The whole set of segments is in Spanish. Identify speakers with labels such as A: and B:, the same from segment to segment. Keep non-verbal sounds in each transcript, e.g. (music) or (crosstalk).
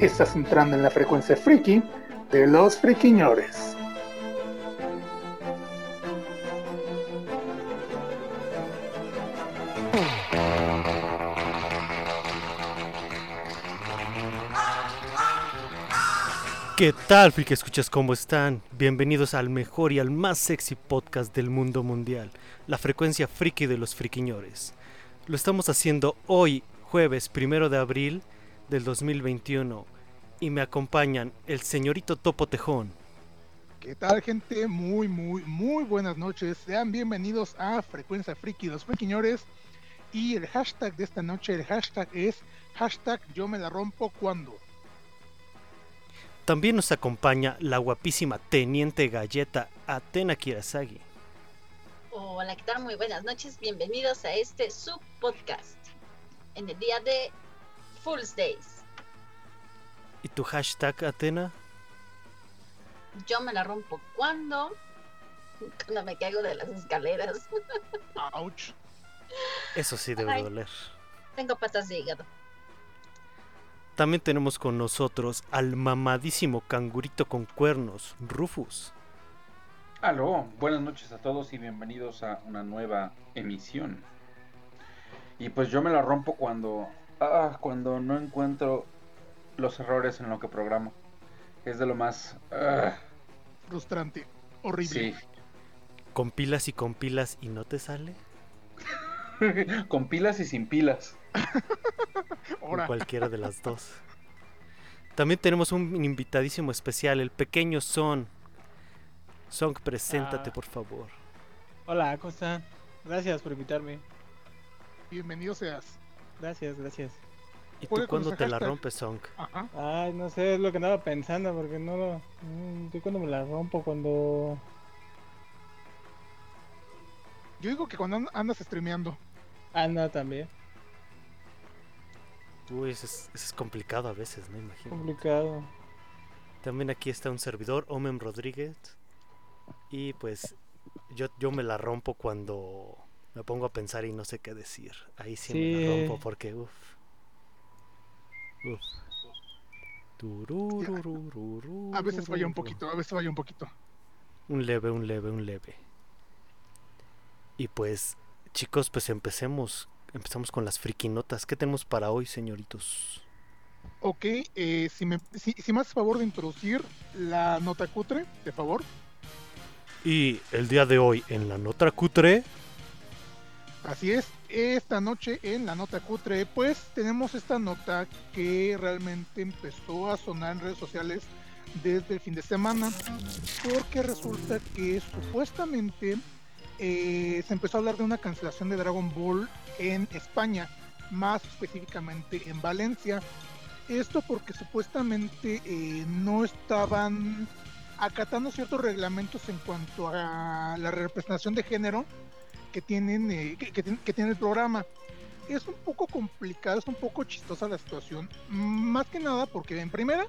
A: Estás entrando en la frecuencia friki de los friquiñores.
B: ¿Qué tal, friki escuchas? ¿Cómo están? Bienvenidos al mejor y al más sexy podcast del mundo mundial, la frecuencia friki de los friquiñores. Lo estamos haciendo hoy, jueves primero de abril del 2021, y me acompañan el señorito Topo Tejón,
A: ¿Qué tal, gente? Muy, muy, muy buenas noches. Sean bienvenidos a Frecuencia Friki, los friquiñores. Y el hashtag de esta noche, el hashtag es hashtag yo me la rompo cuando.
B: También nos acompaña la guapísima Teniente Galleta Atena Kirasagi.
C: Hola, ¿qué tal? Muy buenas noches. Bienvenidos a este subpodcast en el día de Fool's Days.
B: ¿Y tu hashtag, Atena?
C: Yo me la rompo cuando cuando me caigo de las escaleras.
A: Ouch.
B: Eso sí debe
C: Ay.
B: doler.
C: Tengo patas de hígado.
B: También tenemos con nosotros al mamadísimo cangurito con cuernos, Rufus.
D: Aló, buenas noches a todos y bienvenidos a una nueva emisión. Y pues yo me la rompo cuando ah, cuando no encuentro los errores en lo que programo. Es de lo más ah,
A: Frustrante. Horrible.
D: sí.
B: Compilas y compilas y no te sale. (laughs)
D: Con pilas y sin pilas.
B: O (laughs)
A: Ahora,
B: cualquiera de las dos. También tenemos un invitadísimo especial, el pequeño Son. Son, preséntate,
E: Ah.
B: por favor.
E: Hola, ¿cómo están? Gracias por invitarme.
A: bienvenido seas.
E: Gracias, gracias.
B: ¿Y tú cuándo te la rompes, Song?
A: Ajá.
E: Ay, no sé, es lo que andaba pensando porque no lo. mm, Yo cuando me la rompo, cuando.
A: Yo digo que cuando and- andas streameando.
E: Anda también.
B: Uy, eso es, eso es complicado a veces, ¿no? Imagino.
E: Complicado.
B: También aquí está un servidor, Omen Rodríguez. Y pues yo, yo me la rompo cuando me pongo a pensar y no sé qué decir. Ahí sí, me la rompo porque uff. Uff. Turururururu.
A: A veces falla un poquito, a veces falla un poquito.
B: Un leve, un leve, un leve. Y pues, chicos, pues empecemos. Empezamos con las frikinotas. ¿Qué tenemos para hoy, señoritos?
A: Ok, eh, si, me, si, si me haces favor de introducir la nota cutre, de favor.
B: Y el día de hoy, en la nota cutre,
A: Así es, esta noche en la nota cutre, pues tenemos esta nota que realmente empezó a sonar en redes sociales desde el fin de semana, porque resulta que supuestamente eh, se empezó a hablar de una cancelación de Dragon Ball en España, más específicamente en Valencia. Esto porque supuestamente eh, no estaban acatando ciertos reglamentos en cuanto a la representación de género que tienen eh, que, que que tiene el programa. Es un poco complicado, es un poco chistosa la situación, más que nada porque en primera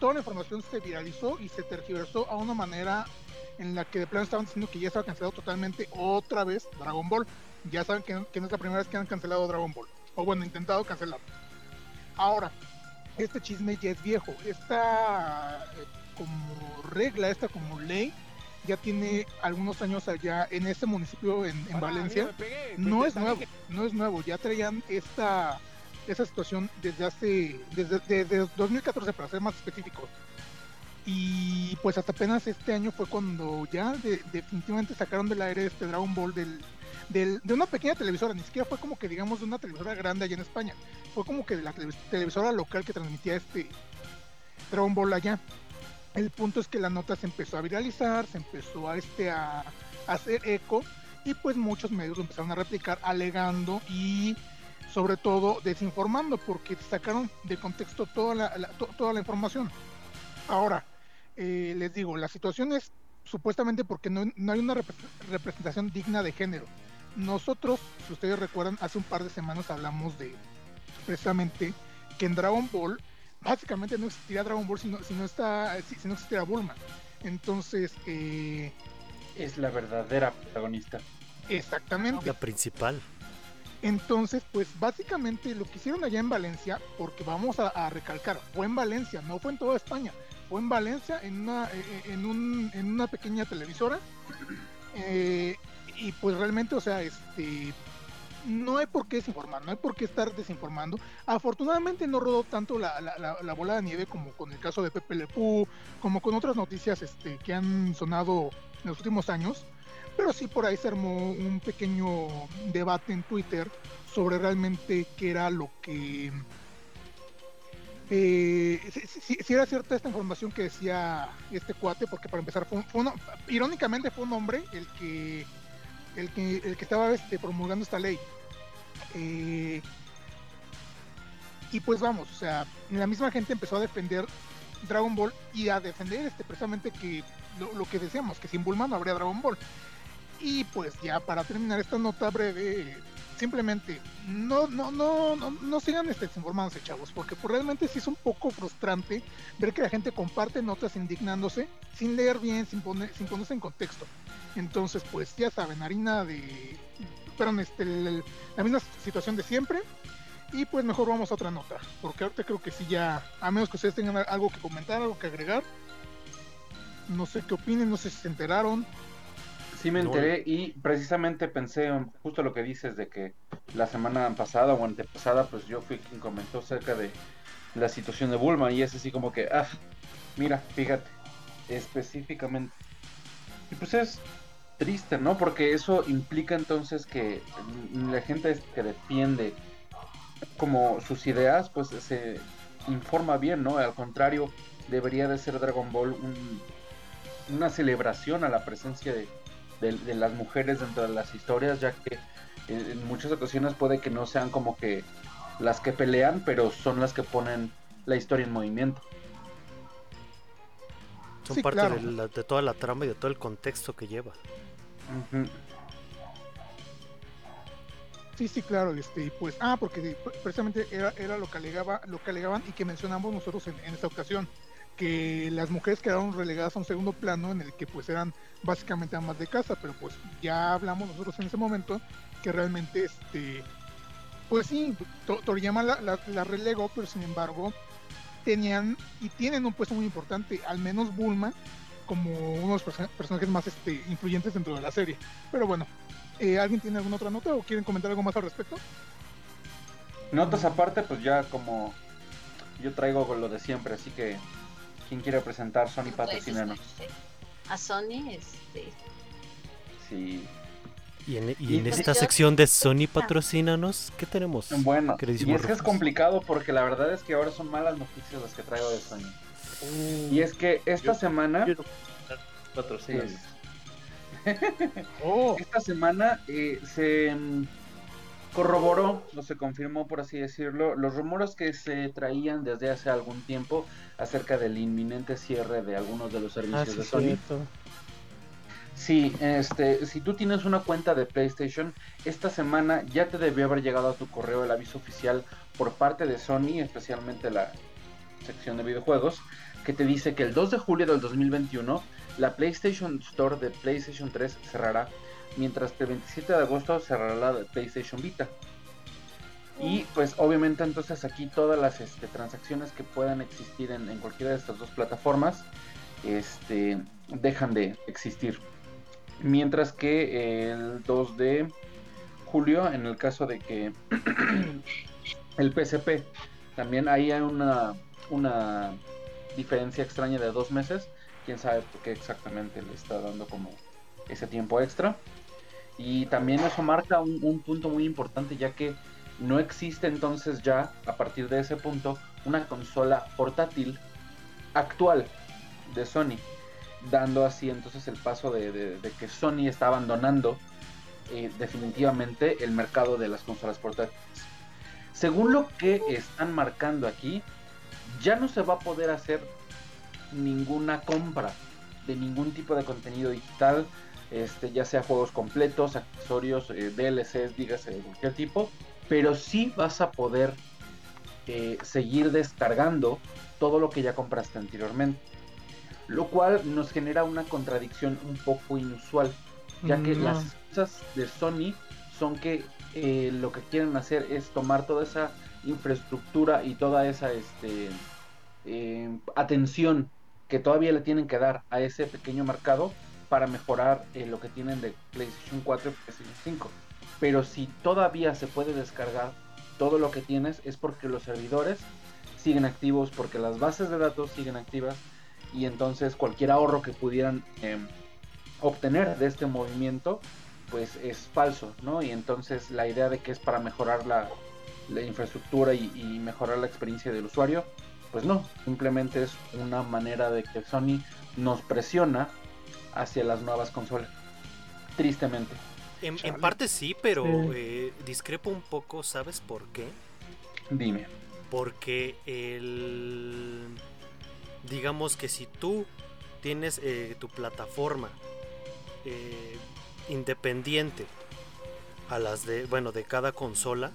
A: toda la información se viralizó y se tergiversó a una manera en la que de plano estaban diciendo que ya estaba cancelado totalmente otra vez Dragon Ball. Ya saben que, que no es la primera vez que han cancelado Dragon Ball, o bueno, intentado cancelar. Ahora, este chisme ya es viejo, esta eh, como regla, esta como ley, ya tiene algunos años allá en ese municipio en, en Valencia. No es nuevo, no es nuevo, ya traían esta esa situación desde hace desde, desde 2014 para ser más específico. Y pues hasta apenas este año fue cuando ya de- definitivamente sacaron del aire este Dragon Ball del, del- de una pequeña televisora, ni siquiera fue como que digamos de una televisora grande allá en España, fue como que de la televis- televisora local que transmitía este Dragon Ball allá. El punto es que la nota se empezó a viralizar, se empezó a este a, hacer eco y pues muchos medios empezaron a replicar alegando y sobre todo desinformando, porque sacaron de contexto toda la, la- to- toda la información. Ahora, eh, les digo, la situación es supuestamente porque no, no hay una repre- representación digna de género. Nosotros, si ustedes recuerdan, hace un par de semanas hablamos de precisamente que en Dragon Ball básicamente no existiría Dragon Ball si no, si no, está, si, si no existiera Bulma. Entonces, eh,
D: Es la verdadera protagonista.
A: exactamente.
B: La principal.
A: Entonces, pues básicamente lo que hicieron allá en Valencia, porque vamos a, a recalcar, fue en Valencia, no fue en toda España, fue en Valencia, en una, eh, eh, en un- en una pequeña televisora. eh, y pues realmente, o sea, este no hay por qué desinformar, no hay por qué estar desinformando. Afortunadamente no rodó tanto la, la- la- la bola de nieve como con el caso de Pepe Le Pew, como con otras noticias este, que han sonado en los últimos años. Pero sí por ahí se armó un pequeño debate en Twitter sobre realmente qué era lo que... eh, si, era cierta esta información que decía este cuate, porque para empezar fue, un- irónicamente fue un hombre el que el que, el que estaba este, promulgando esta ley. Eh, y pues vamos, o sea, la misma gente empezó a defender Dragon Ball y a defender este precisamente que lo, que decíamos, que sin Bulma no habría Dragon Ball. Y pues ya para terminar esta nota breve, simplemente no, no, no, no, no sigan este, desinformándose, chavos, porque pues, realmente sí es un poco frustrante ver que la gente comparte notas indignándose sin leer bien, sin, poner, sin ponerse en contexto. Entonces, pues ya saben, harina de. Perdón, este, el- la misma situación de siempre. Y pues mejor vamos a otra nota, porque ahorita creo que sí ya, a menos que ustedes tengan algo que comentar, algo que agregar. No sé qué opinen, no sé si se enteraron.
D: Sí me
B: No.
D: enteré y precisamente pensé en justo lo que dices de que la semana pasada o antepasada pues yo fui quien comentó acerca de la situación de Bulma y es así como que, ah, mira, fíjate, específicamente. Y pues es triste, ¿no? Porque eso implica entonces que la gente que defiende como sus ideas pues se informa bien, ¿no? Al contrario, debería de ser Dragon Ball un- una celebración a la presencia de, de- las mujeres dentro de las historias, ya que en, en muchas ocasiones puede que no sean como que las que pelean, pero son las que ponen la historia en movimiento.
B: Son
A: Sí,
B: parte
A: claro.
B: de, la- de toda la trama y de todo el contexto que lleva.
A: Sí, sí, claro, este, pues, ah, porque precisamente era, era lo que alegaba, lo que alegaban y que mencionamos nosotros en, en esta ocasión, que las mujeres quedaron relegadas a un segundo plano en el que pues eran básicamente amas de casa, pero pues ya hablamos nosotros en ese momento que realmente este pues sí, To- Toriyama la, la, la relegó, pero sin embargo tenían y tienen un puesto muy importante, al menos Bulma como uno de los perso- personajes más este, influyentes dentro de la serie. Pero bueno, eh, ¿alguien tiene alguna otra nota o quieren comentar algo más al respecto?
D: Notas aparte, pues ya como yo traigo lo de siempre, así que quien quiere presentar Sony
C: Pues,
D: patrocínanos.
C: este, a Sony, este,
D: Sí.
B: Y en, y
D: Y
B: en
D: pues
B: esta
C: yo-
B: sección de Sony Patrocínanos, ¿qué tenemos?
D: Bueno, y es que es complicado porque la verdad es que ahora son malas noticias las que traigo de Sony. Y es que esta
F: Yo-
D: semana
F: Quiero patrocinar. (laughs)
A: Oh,
D: Esta semana eh, se mm, corroboró, o se confirmó, por así decirlo, los rumores que se traían desde hace algún tiempo acerca del inminente cierre de algunos de los
E: Ah,
D: servicios
E: sí,
D: de Sony.
E: cierto.
D: Sí, este, si tú tienes una cuenta de PlayStation, esta semana ya te debió haber llegado a tu correo el aviso oficial por parte de Sony, especialmente la sección de videojuegos, que te dice que el 2 de julio del 2021 la PlayStation Store de PlayStation 3 cerrará, mientras que el 27 de agosto cerrará la de PlayStation Vita. Y pues obviamente entonces aquí todas las este, transacciones que puedan existir en, en cualquiera de estas dos plataformas este, dejan de existir. Mientras que el 2 de julio, en el caso de que (clears throat) el PSP, también ahí hay una, una diferencia extraña de dos meses. Quién sabe por qué exactamente le está dando como ese tiempo extra. Y también eso marca un punto muy importante, ya que no existe entonces ya, a partir de ese punto, una consola portátil actual de Sony dando así entonces el paso de, que Sony está abandonando eh, definitivamente el mercado de las consolas portátiles. según lo que están marcando aquí, ya no se va a poder hacer ninguna compra de ningún tipo de contenido digital, este, ya sea juegos completos, accesorios, eh, DLCs, dígase de cualquier tipo, pero sí vas a poder eh, seguir descargando todo lo que ya compraste anteriormente. Lo cual nos genera una contradicción un poco inusual, ya que
E: No.
D: las cosas de Sony son que eh, lo que quieren hacer es tomar toda esa infraestructura y toda esa este, eh, atención que todavía le tienen que dar a ese pequeño mercado para mejorar eh, lo que tienen de PlayStation 4 y PlayStation 5. Pero si todavía se puede descargar todo lo que tienes es porque los servidores siguen activos, porque las bases de datos siguen activas y entonces cualquier ahorro que pudieran eh, obtener de este movimiento pues es falso, ¿no? Y entonces la idea de que es para mejorar la, la infraestructura y, y mejorar la experiencia del usuario, pues no, simplemente es una manera de que Sony nos presiona hacia las nuevas consolas. Tristemente.
B: En, parte sí, pero
E: Sí.
B: eh, discrepo un poco, ¿sabes por qué?
D: Dime.
B: Porque el... Digamos que si tú tienes eh, tu plataforma eh, independiente a las de, bueno, de cada consola,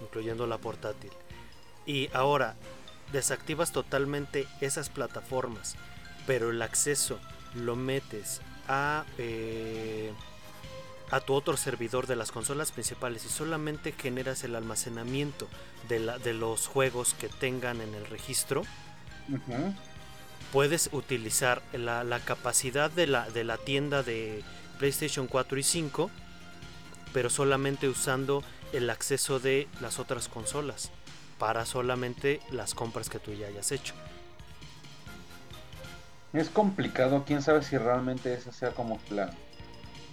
B: incluyendo la portátil, y ahora desactivas totalmente esas plataformas, pero el acceso lo metes a... eh, a tu otro servidor de las consolas principales y solamente generas el almacenamiento de, la- de los juegos que tengan en el registro, Puedes utilizar la, la capacidad de la, de la tienda de PlayStation 4 y 5, pero solamente usando el acceso de las otras consolas para solamente las compras que tú ya hayas hecho.
D: Es complicado, quién sabe si realmente esa sea como la...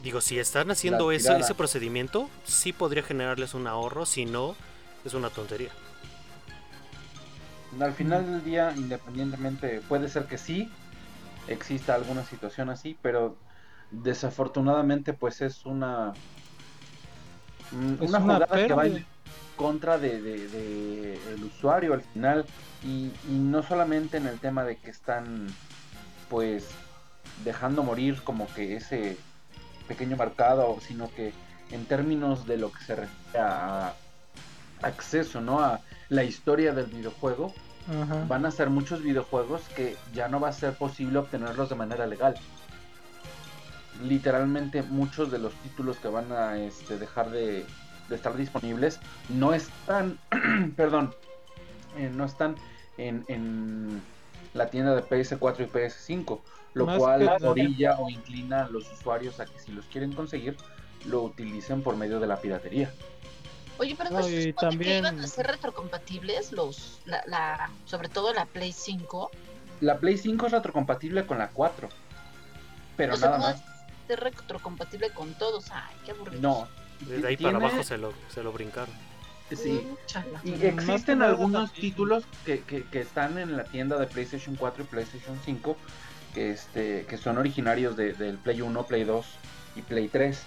B: Digo, si están haciendo ese procedimiento, sí podría generarles un ahorro, si no, es una tontería.
D: Al final del día, independientemente, puede ser que sí exista alguna situación así, pero desafortunadamente pues es una mm,
E: Es
D: una
E: una
D: jugada que va en contra de, de- de el usuario al final y, y no solamente en el tema de que están pues dejando morir como que ese pequeño mercado, sino que en términos de lo que se refiere a acceso, ¿no? A la historia del videojuego,
E: Ajá.
D: van a ser muchos videojuegos que ya no va a ser posible obtenerlos de manera legal. Literalmente muchos de los títulos que van a este, dejar de, de estar disponibles no están, (clears throat) perdón, eh, no están en, en la tienda de PS4 y PS5, lo
E: Más
D: cual orilla o inclina a los usuarios a que si los quieren conseguir, lo utilicen por medio de la piratería.
C: Oye, pero no,
E: No,
C: se supone que
E: también-
C: iban a ser retrocompatibles los, la, la, sobre todo la Play 5.
D: La Play 5 es retrocompatible con la 4, pero
C: o sea,
D: nada
C: no
D: más.
C: es ser retrocompatible con todos. Ay, qué aburrido.
D: No.
B: Desde ahí
D: Tiene-
B: para abajo se lo, se lo brincaron.
D: Sí. Y existen algunos
E: también.
D: títulos que, que- que están en la tienda de PlayStation 4 y PlayStation 5 que, este, que son originarios de- del Play 1, Play 2 y Play 3.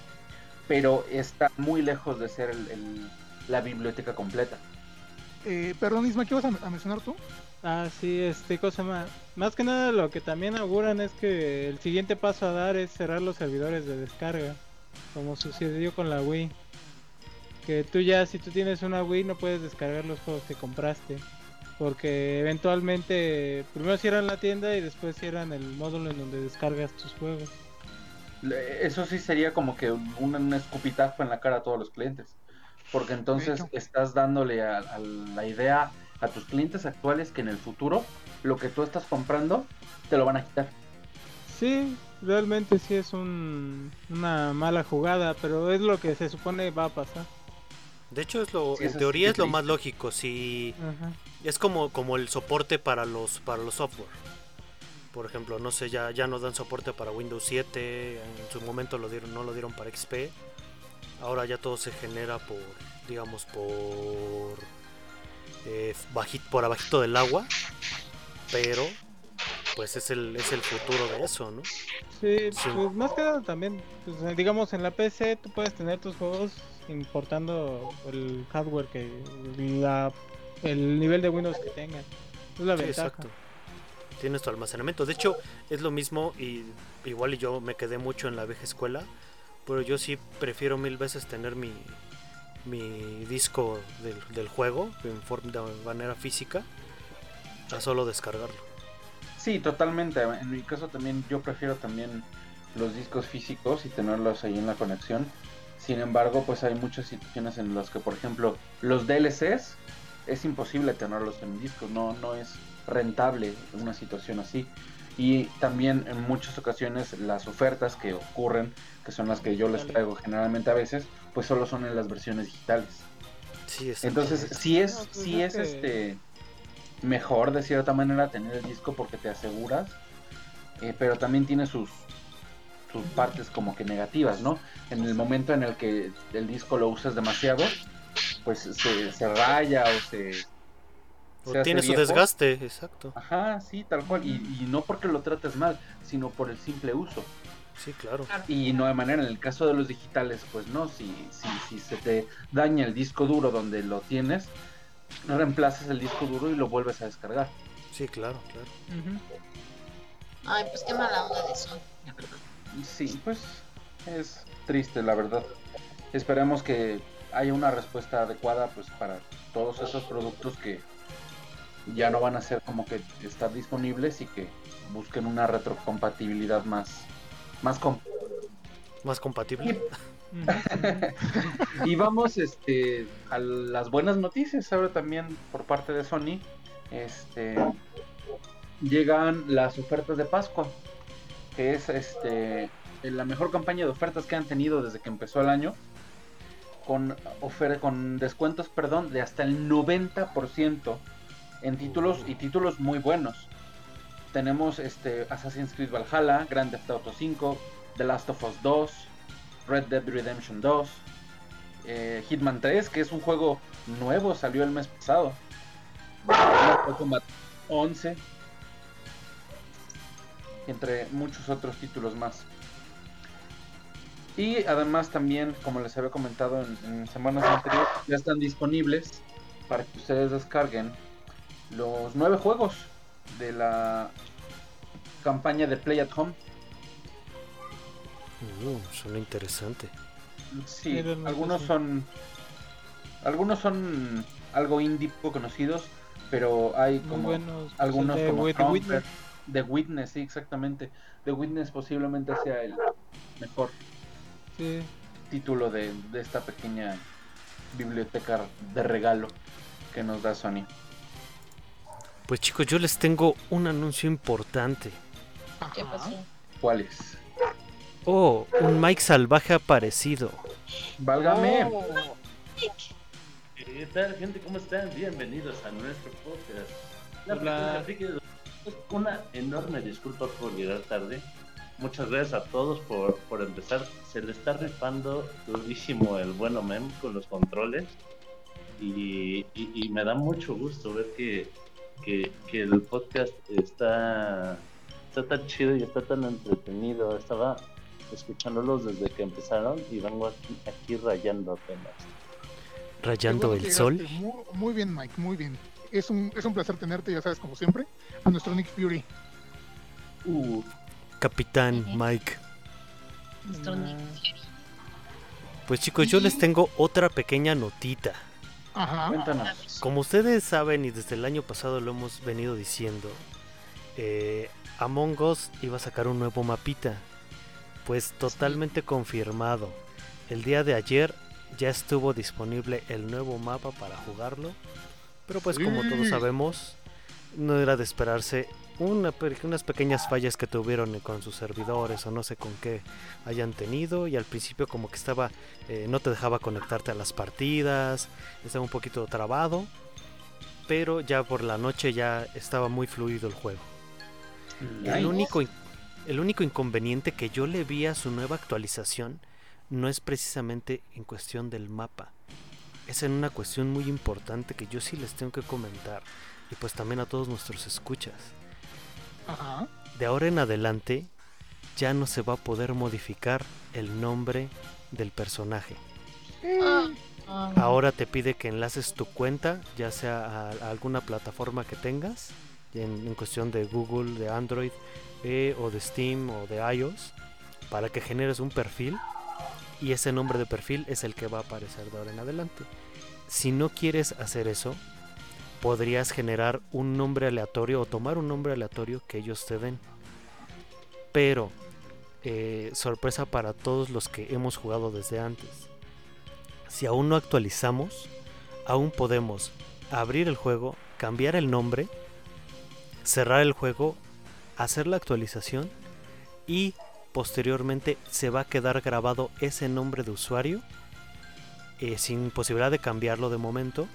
D: Pero está muy lejos de ser el- el- la biblioteca completa.
A: Eh, perdón, Isma, ¿qué vas a, a mencionar tú?
E: Ah, sí, este cosa más. Más que nada lo que también auguran es que el siguiente paso a dar es cerrar los servidores de descarga, como sucedió con la Wii. Que tú ya, si tú tienes una Wii, no puedes descargar los juegos que compraste. Porque eventualmente primero cierran la tienda y después cierran el módulo en donde descargas tus juegos.
D: Eso sí sería como que un, un escupitajo en la cara a todos los clientes. Porque entonces estás dándole a, a la idea a tus clientes actuales que en el futuro lo que tú estás comprando te lo van a quitar.
E: Sí, realmente sí es un, una mala jugada, pero es lo que se supone va a pasar.
B: De hecho, es lo,
D: Sí,
B: en teoría es lo más lógico. Si
E: Ajá.
B: es como, como el soporte para los para los software. Por ejemplo, no sé, ya, ya no dan soporte para Windows 7. En su momento lo dieron, no lo dieron para XP. Ahora ya todo se genera por, digamos, por eh, baji- por abajito del agua. Pero, pues es el, es el futuro de eso, ¿no?
E: Sí,
B: Sí.
E: pues más que nada también, pues, eh, digamos en la PC tú puedes tener tus juegos importando el hardware que la el nivel de Windows que tengan. Es la
B: Sí,
E: ventaja.
B: exacto. Tienes tu almacenamiento. De hecho, es lo mismo y igual y yo me quedé mucho en la vieja escuela, pero yo sí prefiero mil veces tener mi, mi disco del, del juego en forma de manera física a solo descargarlo.
D: Sí, totalmente. En mi caso también yo prefiero también los discos físicos y tenerlos ahí en la conexión. Sin embargo, pues hay muchas situaciones en las que, por ejemplo, los DLCs es imposible tenerlos en discos, no, no es rentable una situación así. Y también en muchas ocasiones las ofertas que ocurren, que son las que yo les traigo generalmente a veces, pues solo son en las versiones digitales.
B: Sí.
D: Entonces, sí es,
E: No, pues
D: sí
E: es que-
D: este mejor de cierta manera tener el disco porque te aseguras, eh, pero también tiene sus sus partes como que negativas, ¿no? En el momento en el que el disco lo usas demasiado, pues se, se raya o se
B: O
D: se
B: tiene su
D: viejo.
B: desgaste, exacto.
D: Ajá, sí, tal cual. Y, y no porque lo trates mal, sino por el simple uso.
B: Sí, claro.
D: Y no de manera, en el caso de los digitales, pues no, si, si, si se te daña el disco duro donde lo tienes, reemplazas el disco duro y lo vuelves a descargar.
B: Sí, claro, claro.
C: Ay, pues qué mala onda de eso.
D: Sí, pues es triste, la verdad. Esperemos que haya una respuesta adecuada pues para todos esos productos que ya no van a ser como que estar disponibles y que busquen una retrocompatibilidad más más com-
B: Más compatible.
E: Ujú. (laughs)
D: y vamos este a las buenas noticias ahora también por parte de Sony este llegan las ofertas de Pascua que es este la mejor campaña de ofertas que han tenido desde que empezó el año con ofer con descuentos perdón de hasta el 90% en títulos y títulos muy buenos tenemos este Assassin's Creed Valhalla Grand Theft Auto 5 The Last of Us 2 Red Dead Redemption 2, eh, Hitman 3, que es un juego nuevo, salió el mes pasado. Mortal Kombat 11, entre muchos otros títulos más. Y además también, como les había comentado en, en semanas anteriores, ya están disponibles para que ustedes descarguen los nueve juegos de la campaña de Play at Home.
B: Uh, suena interesante.
D: Sí, algunos son algunos son algo indie poco conocidos, pero hay como
E: buenos. pues,
D: algunos
E: de
D: como Fromper,
E: Witness.
D: The Witness, sí, exactamente. The Witness posiblemente sea el mejor
E: Sí.
D: título de, de esta pequeña biblioteca de regalo que nos da Sony.
B: Pues chicos, yo les tengo un anuncio importante.
C: ¿Qué pasó?
D: ¿Cuál es?
B: Oh, un Mike salvaje aparecido.
D: Válgame.
A: Oh,
F: ¿Qué tal, gente? ¿Cómo están? Bienvenidos a nuestro podcast. La
E: Hola.
F: Una enorme disculpa por llegar tarde. Muchas gracias a todos por, por empezar. Se le está rifando durísimo el bueno mem con los controles. Y, y- y me da mucho gusto ver que, que, que el podcast está, está tan chido y está tan entretenido. Estaba escuchándolos desde que empezaron y vengo aquí, aquí rayando apenas.
B: Rayando
A: bueno
B: el sol.
A: Muy, muy bien, Mike, muy bien. Es un, es un placer tenerte, ya sabes, como siempre, a nuestro Nick Fury.
F: Uh,
B: Capitán Mike.
C: Nuestro Nick
E: Ah.
C: Fury.
B: Pues chicos, yo les tengo otra pequeña notita.
A: Ajá.
D: Cuéntanos.
B: Como ustedes saben y desde el año pasado lo hemos venido diciendo, eh, Among Us iba a sacar un nuevo mapita. Pues totalmente confirmado. El día de ayer ya estuvo disponible el nuevo mapa para jugarlo. Pero pues como todos sabemos, no era de esperarse una unas pequeñas fallas que tuvieron con sus servidores o no sé con qué hayan tenido y al principio como que estaba eh, no te dejaba conectarte a las partidas estaba un poquito trabado pero ya por la noche ya estaba muy fluido el juego
D: Nice.
B: el único el único inconveniente que yo le vi a su nueva actualización no es precisamente en cuestión del mapa es en una cuestión muy importante que yo sí les tengo que comentar y pues también a todos nuestros escuchas
A: Ajá.
B: de ahora en adelante ya no se va a poder modificar el nombre del personaje.
C: Ah,
B: Ahora te pide que enlaces tu cuenta, ya sea a, a alguna plataforma que tengas, en, en cuestión de Google, de Android, eh, o de Steam, o de iOS, para que generes un perfil y ese nombre de perfil es el que va a aparecer de ahora en adelante. Si no quieres hacer eso, podrías generar un nombre aleatorio o tomar un nombre aleatorio que ellos te den. Pero, eh, sorpresa para todos los que hemos jugado desde antes. Si aún no actualizamos, aún podemos abrir el juego, cambiar el nombre, cerrar el juego, hacer la actualización y posteriormente se va a quedar grabado ese nombre de usuario eh, sin posibilidad de cambiarlo de momento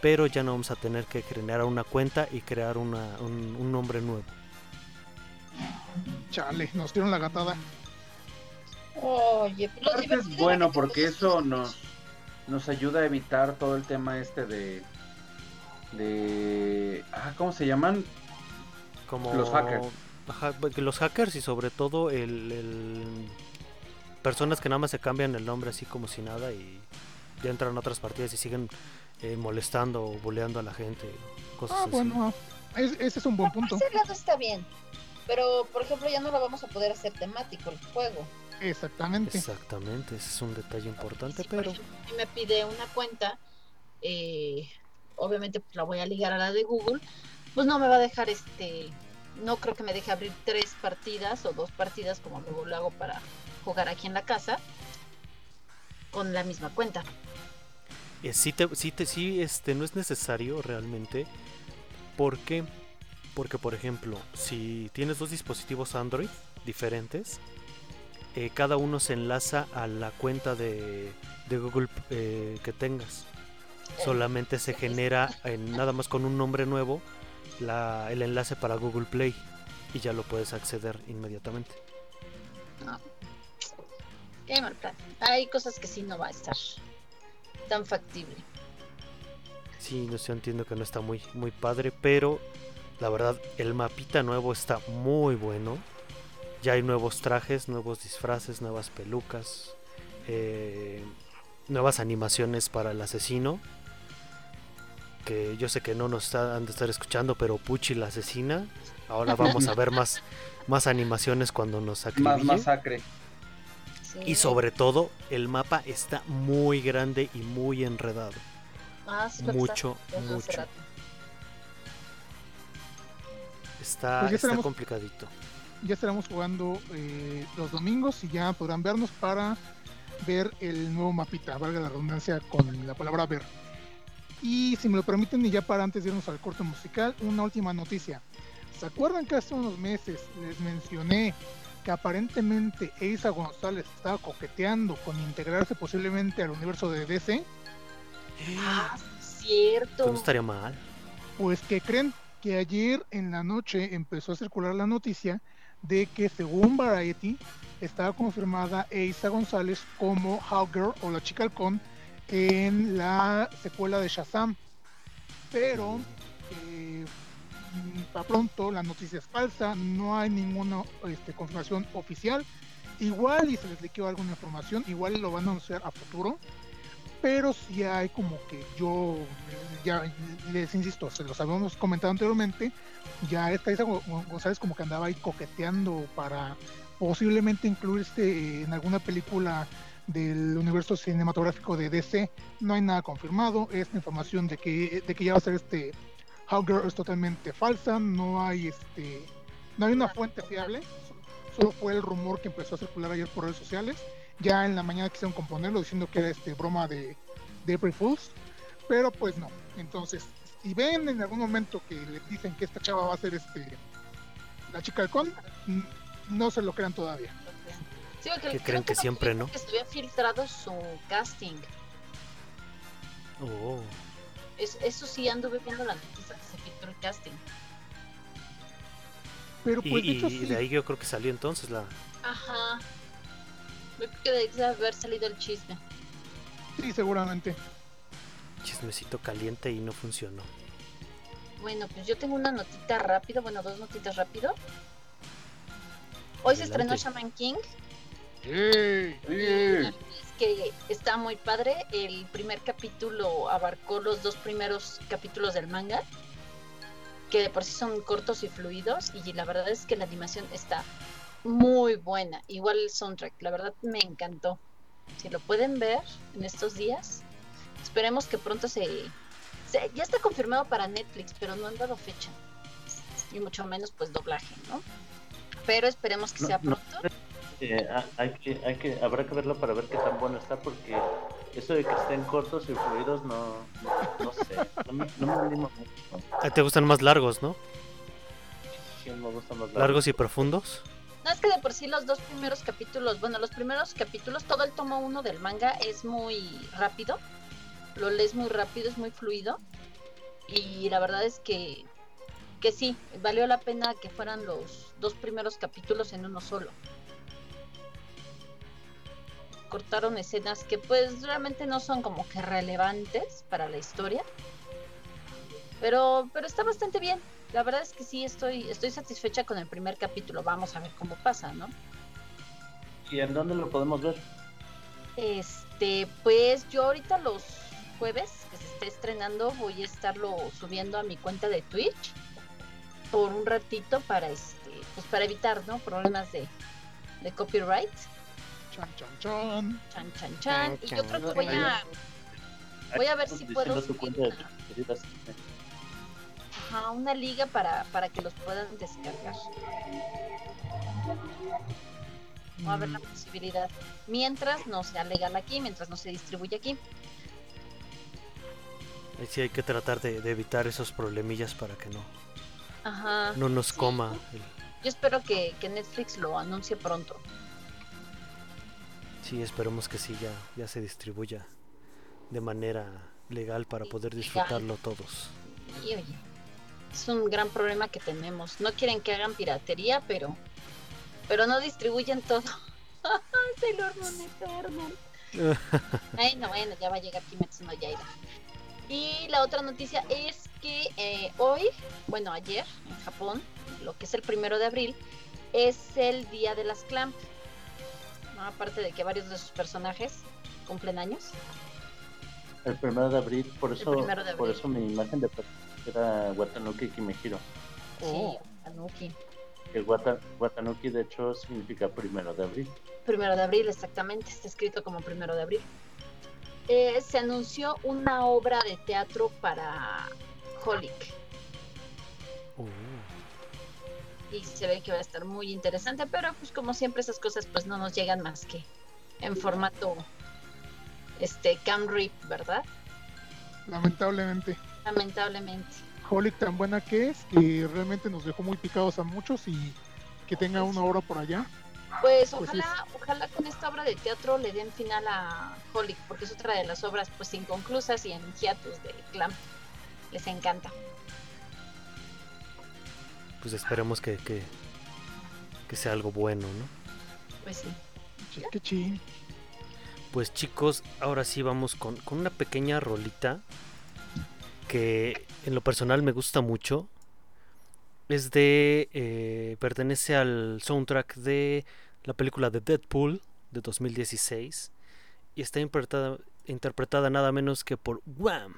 B: pero ya no vamos a tener que crear una cuenta y crear una- un, un nombre nuevo
A: Chale, nos dieron la gatada.
C: Oye,
D: Aparte
C: divertido
D: es bueno
C: que
D: porque eso nos, nos ayuda a evitar todo el tema este de... de ah, ¿Cómo se llaman?
B: como
D: Los hackers.
B: Pues, los hackers y sobre todo el, el- personas que nada más se cambian el nombre así como si nada y ya entran a otras partidas y siguen eh, molestando o buleando a la gente cosas
A: Ah,
B: así.
A: bueno, es- ese es un buen punto.
C: Por ese lado está bien. Pero, por ejemplo, ya no lo vamos a poder hacer temático el juego.
A: Exactamente.
B: exactamente ese es un detalle importante pero
C: ejemplo, si me pide una cuenta, eh, obviamente pues, la voy a ligar a la de Google, pues no me va a dejar este, no creo que me deje abrir tres partidas o dos partidas como luego lo hago para jugar aquí en la casa con la misma cuenta.
B: Eh, sí, te, sí, te, sí este, no es necesario realmente. ¿Por qué? Porque, por ejemplo, si tienes dos dispositivos Android diferentes, eh, cada uno se enlaza a la cuenta de, de Google eh, que tengas. Solamente se genera en- nada más con un nombre nuevo la- el enlace para Google Play y ya lo puedes acceder inmediatamente.
C: Qué mal plan. Hay cosas que sí no va a estar tan factible.
B: Sí, no sé, yo entiendo que no está muy, muy padre, pero la verdad el mapita nuevo está muy bueno. Ya hay nuevos trajes, nuevos disfraces, nuevas pelucas, eh, nuevas animaciones para el asesino. Que yo sé que no nos está- han de estar escuchando, pero Puchi la asesina. Ahora vamos a ver (laughs) más, más animaciones cuando nos
D: Más
B: acribille.
D: masacre.
C: Sí.
B: Y sobre todo, el mapa está muy grande y muy enredado.
C: Ah, sí,
B: mucho, mucho. Está,
A: Pues
B: está complicadito.
A: Ya estaremos jugando eh, los domingos y ya podrán vernos para ver el nuevo mapita, valga la redundancia con la palabra ver. Y si me lo permiten, y ya para antes de irnos al corte musical, una última noticia. ¿Se acuerdan que hace unos meses les mencioné que aparentemente Eiza González estaba coqueteando con integrarse posiblemente al universo de DC?
C: Ah, cierto.
B: Pues no estaría mal.
A: Pues que creen que ayer en la noche empezó a circular la noticia de que según Variety estaba confirmada Eiza González como Hawkgirl o la chica halcón en la secuela de Shazam. Pero mm, para pronto la noticia es falsa, no hay ninguna este, confirmación oficial. Igual y se les liqueó alguna información, igual lo van a anunciar a futuro pero sí hay como que yo ya les insisto, se los habíamos comentado anteriormente, ya esta Isa Go- González como que andaba ahí coqueteando para posiblemente incluirse en alguna película del universo cinematográfico de DC. No hay nada confirmado, esta información de que de que ya va a ser este Hawkgirl es totalmente falsa, no hay este no hay una fuente fiable, solo fue el rumor que empezó a circular ayer por redes sociales ya en la mañana quisieron componerlo diciendo que era este broma de, de April Fools, pero pues no. Entonces, si ven en algún momento que les dicen que esta chava va a ser este la chica halcón, n- no se lo crean todavía.
C: Sí, porque
B: ¿Qué
C: creo
B: creen que siempre, no?
C: Que se había filtrado su casting.
B: Oh,
C: Es- eso sí, anduve viendo la noticia que se filtró el casting.
A: Pero
B: y,
A: pues de hecho
B: y
A: sí,
B: de ahí yo creo que salió entonces la.
C: Ajá. Yo creo que debe haber salido el chisme.
A: sí, seguramente.
B: Chismecito caliente y no funcionó.
C: Bueno, pues yo tengo una notita rápido, bueno, dos notitas rápido. Hoy se estrenó. Shaman King
A: Sí.
D: Sí.
C: Es que está muy padre. El primer capítulo abarcó los dos primeros capítulos del manga, que de por sí son cortos y fluidos, y la verdad es que la animación está muy buena. Igual el soundtrack, la verdad me encantó. Si lo pueden ver en estos días, esperemos que pronto se... se- ya está confirmado para Netflix, pero no han dado fecha. Y mucho menos pues doblaje, ¿no? Pero esperemos que
F: No,
C: sea
F: no. Eh, ha- hay que, hay que, habrá que verlo para ver qué tan bueno está, porque eso de que estén cortos y fluidos, no, no, no sé, no me, no me anima mucho.
B: A ti te gustan más largos, ¿no?
F: Sí, me gustan los
B: Largos y profundos.
C: No, es que de por sí los dos primeros capítulos, bueno, los primeros capítulos, todo el tomo uno del manga es muy rápido. Lo lees muy rápido, es muy fluido. Y la verdad es que, que sí, valió la pena que fueran los dos primeros capítulos en uno solo. Cortaron escenas que pues realmente no son como que relevantes para la historia. Pero, pero está bastante bien. La verdad es que sí, estoy, estoy satisfecha con el primer capítulo. Vamos a ver cómo pasa, ¿no?
F: ¿Y en dónde lo podemos ver?
C: Este, pues yo ahorita los jueves que se esté estrenando voy a estarlo subiendo a mi cuenta de Twitch por un ratito para este, pues para evitar, ¿no? Problemas de, de copyright.
A: Chan, chan, chan.
C: Chan, chan, chan. Y yo creo que voy a, Voy a ver si puedo subir una- liga para, para que los puedan descargar. Va a haber la posibilidad. Mientras no sea legal aquí, mientras no se distribuye aquí.
B: Ahí sí hay que tratar de, de evitar esos problemillas para que no,
C: Ajá.
B: no nos
C: Sí.
B: coma. el-
C: Yo espero que, que Netflix lo anuncie pronto.
B: Sí, esperemos que sí, ya, ya se distribuya de manera legal para poder disfrutarlo todos.
C: Y oye, es un gran problema que tenemos. No quieren que hagan piratería, pero pero no distribuyen todo. Sailor Moon Eternal. Ay, no, bueno, ya va a llegar Kimetsu no Yaiba. Y la otra noticia es que eh, hoy, bueno, ayer en Japón, lo que es el primero de abril, es el día de las Clamp. ¿No? Aparte de que varios de sus personajes cumplen años.
F: El primero de abril, por eso, por eso mi imagen de era Watanuki Kimehiro.
C: Sí, Tanuki.
F: El Wata, Watanuki de hecho significa primero de abril.
C: Primero de abril, exactamente, está escrito como primero de abril. Eh, se anunció una obra de teatro para Holic y se ve que va a estar muy interesante, pero pues como siempre esas cosas pues no nos llegan más que en formato este cam rip, ¿verdad?
A: Lamentablemente.
C: Lamentablemente.
A: Holic tan buena que es que realmente nos dejó muy picados a muchos y que tenga una hora por allá.
C: Pues
A: Pues
C: ojalá, ojalá con esta obra de teatro le den final a Holic, porque es otra de las obras pues inconclusas y en hiatus de Clamp. Les encanta.
B: Pues esperemos que, que, que sea algo bueno, ¿no?
C: Pues sí.
B: Pues chicos, ahora sí vamos con, con una pequeña rolita que en lo personal me gusta mucho. Es de... eh, pertenece al soundtrack de la película de Deadpool de 2016 y está interpretada, interpretada nada menos que por Wham.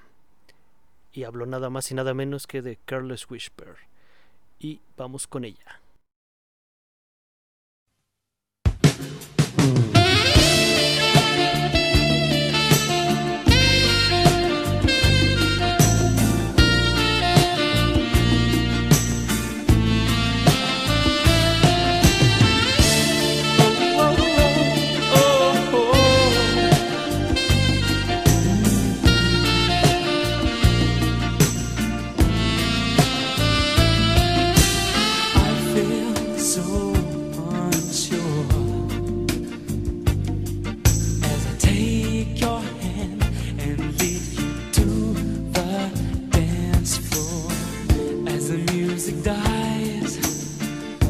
B: Y hablo nada más y nada menos que de Careless Whisper. Y vamos con ella.
G: Dies,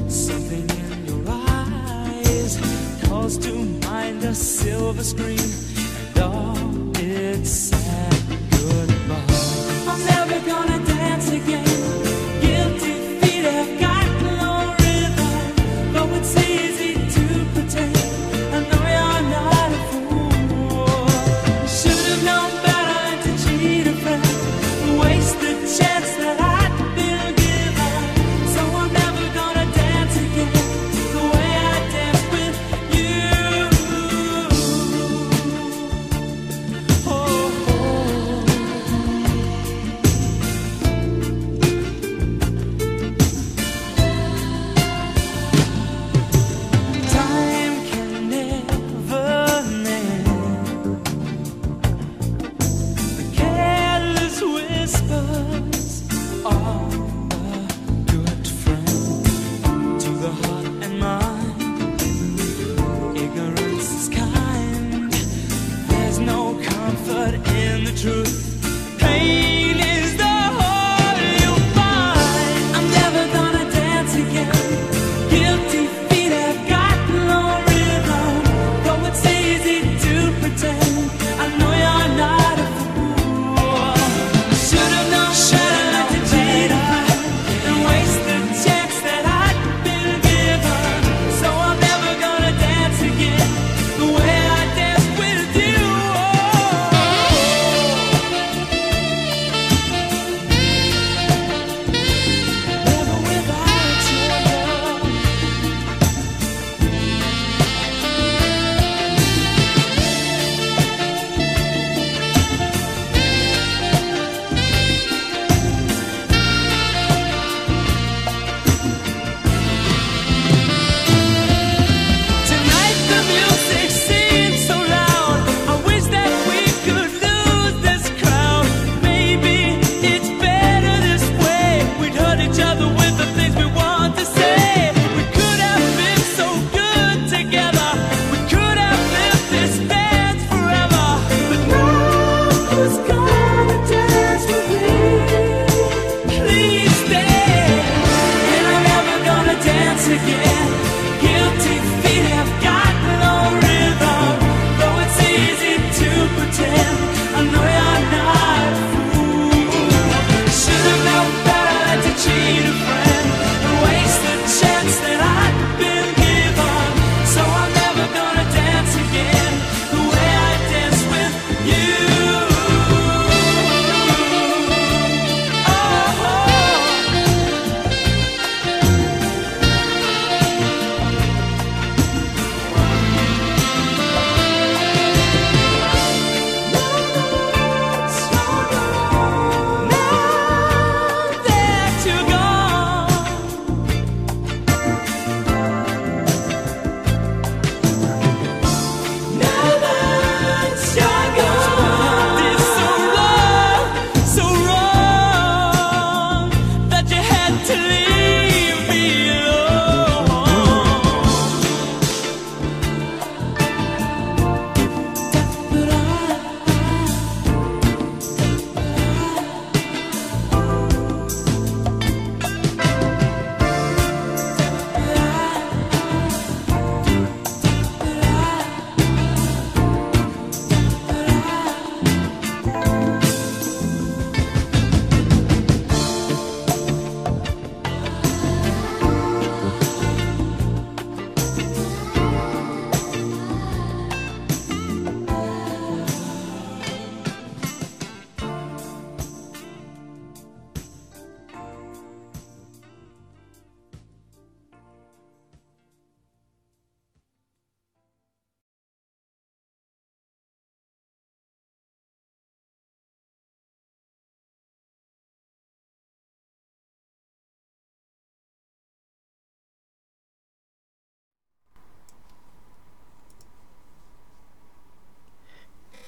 G: something in your eyes calls to mind a silver screen and all its sad goodbye. I'm never gonna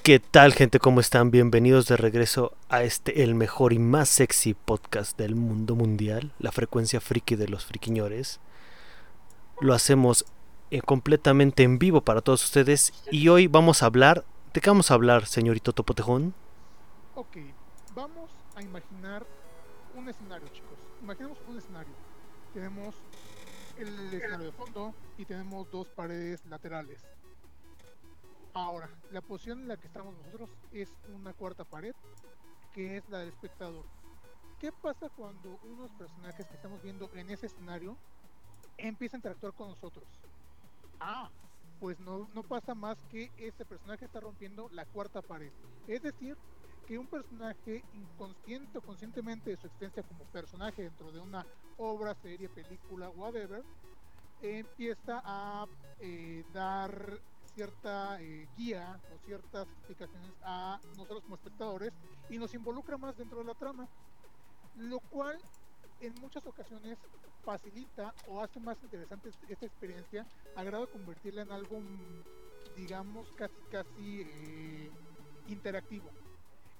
B: ¿Qué tal gente? ¿Cómo están? Bienvenidos de regreso a este el mejor y más sexy podcast del mundo mundial, la frecuencia friki de los friquiñores. Lo hacemos eh, completamente en vivo para todos ustedes y hoy vamos a hablar, ¿de qué vamos a hablar, señorito Topotejón?
A: Ok, vamos a imaginar un escenario, chicos. Imaginemos un escenario. Tenemos el escenario de fondo y tenemos dos paredes laterales. Ahora, la posición en la que estamos nosotros es una cuarta pared, que es la del espectador. ¿Qué pasa cuando unos personajes que estamos viendo en ese escenario empiezan a interactuar con nosotros? Ah, pues no, no pasa más que ese personaje está rompiendo la cuarta pared. Es decir, que un personaje inconsciente o conscientemente de su existencia como personaje dentro de una obra, serie, película, whatever, empieza a eh, dar cierta eh, guía o ciertas explicaciones a nosotros como espectadores y nos involucra más dentro de la trama, lo cual en muchas ocasiones facilita o hace más interesante est- esta experiencia a grado de convertirla en algo, digamos, casi casi eh, interactivo.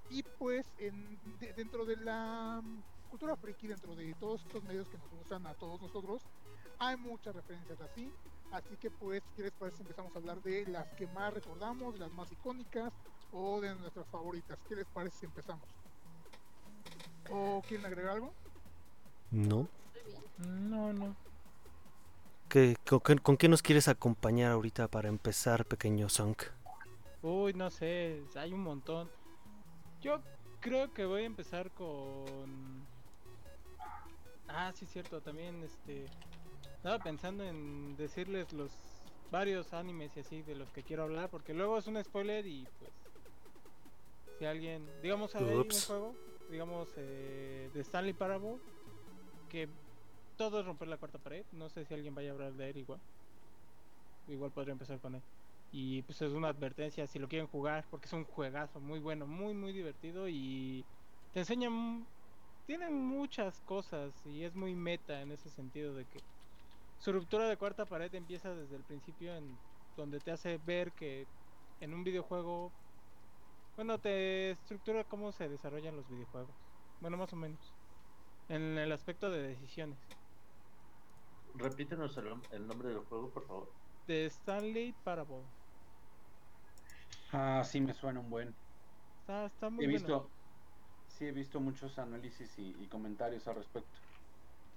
A: Y pues en, de- dentro de la cultura friki, dentro de todos estos medios que nos gustan a todos nosotros, hay muchas referencias así. Así que pues, ¿qué les parece si empezamos a hablar de las que más recordamos, de las más icónicas o de nuestras favoritas? ¿Qué les parece si empezamos? ¿O quieren agregar algo?
B: No.
E: No, no.
B: ¿Qué- con, qué- con qué nos quieres acompañar ahorita para empezar, pequeño Sunk?
E: Uy, no sé, hay un montón. Yo creo que voy a empezar con... Ah, sí, cierto, también este... Estaba pensando en decirles los varios animes y así de los que quiero hablar, porque luego es un spoiler y pues... Si alguien... Digamos, hay un juego, digamos, eh, de Stanley Parable, que todo es romper la cuarta pared. No sé si alguien vaya a hablar de él igual. Igual podría empezar con él. Y pues es una advertencia si lo quieren jugar, porque es un juegazo muy bueno, muy muy divertido y te enseña, mu- tiene muchas cosas y es muy meta en ese sentido de que su ruptura de cuarta pared empieza desde el principio en donde te hace ver que en un videojuego, bueno, te estructura cómo se desarrollan los videojuegos, bueno, más o menos, en el aspecto de decisiones.
F: Repítenos el, el nombre del juego, por favor.
E: De Stanley Parable.
D: Ah, sí, me suena un buen.
E: Está, está muy
D: He
E: bueno.
D: visto, sí, he visto muchos análisis y, y comentarios al respecto.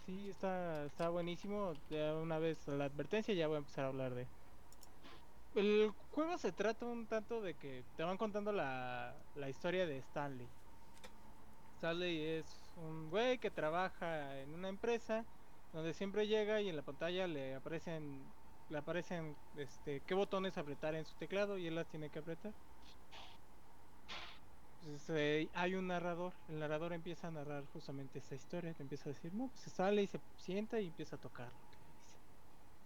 E: Sí, está, está buenísimo. Ya una vez la advertencia, ya voy a empezar a hablar de. El juego se trata un tanto de que te van contando la, la historia de Stanley. Stanley es un güey que trabaja en una empresa donde siempre llega y en la pantalla le aparecen le aparecen este qué botones apretar en su teclado y él las tiene que apretar. Hay un narrador, el narrador empieza a narrar justamente esta historia, te empieza a decir, pues se sale y se sienta y empieza a tocar.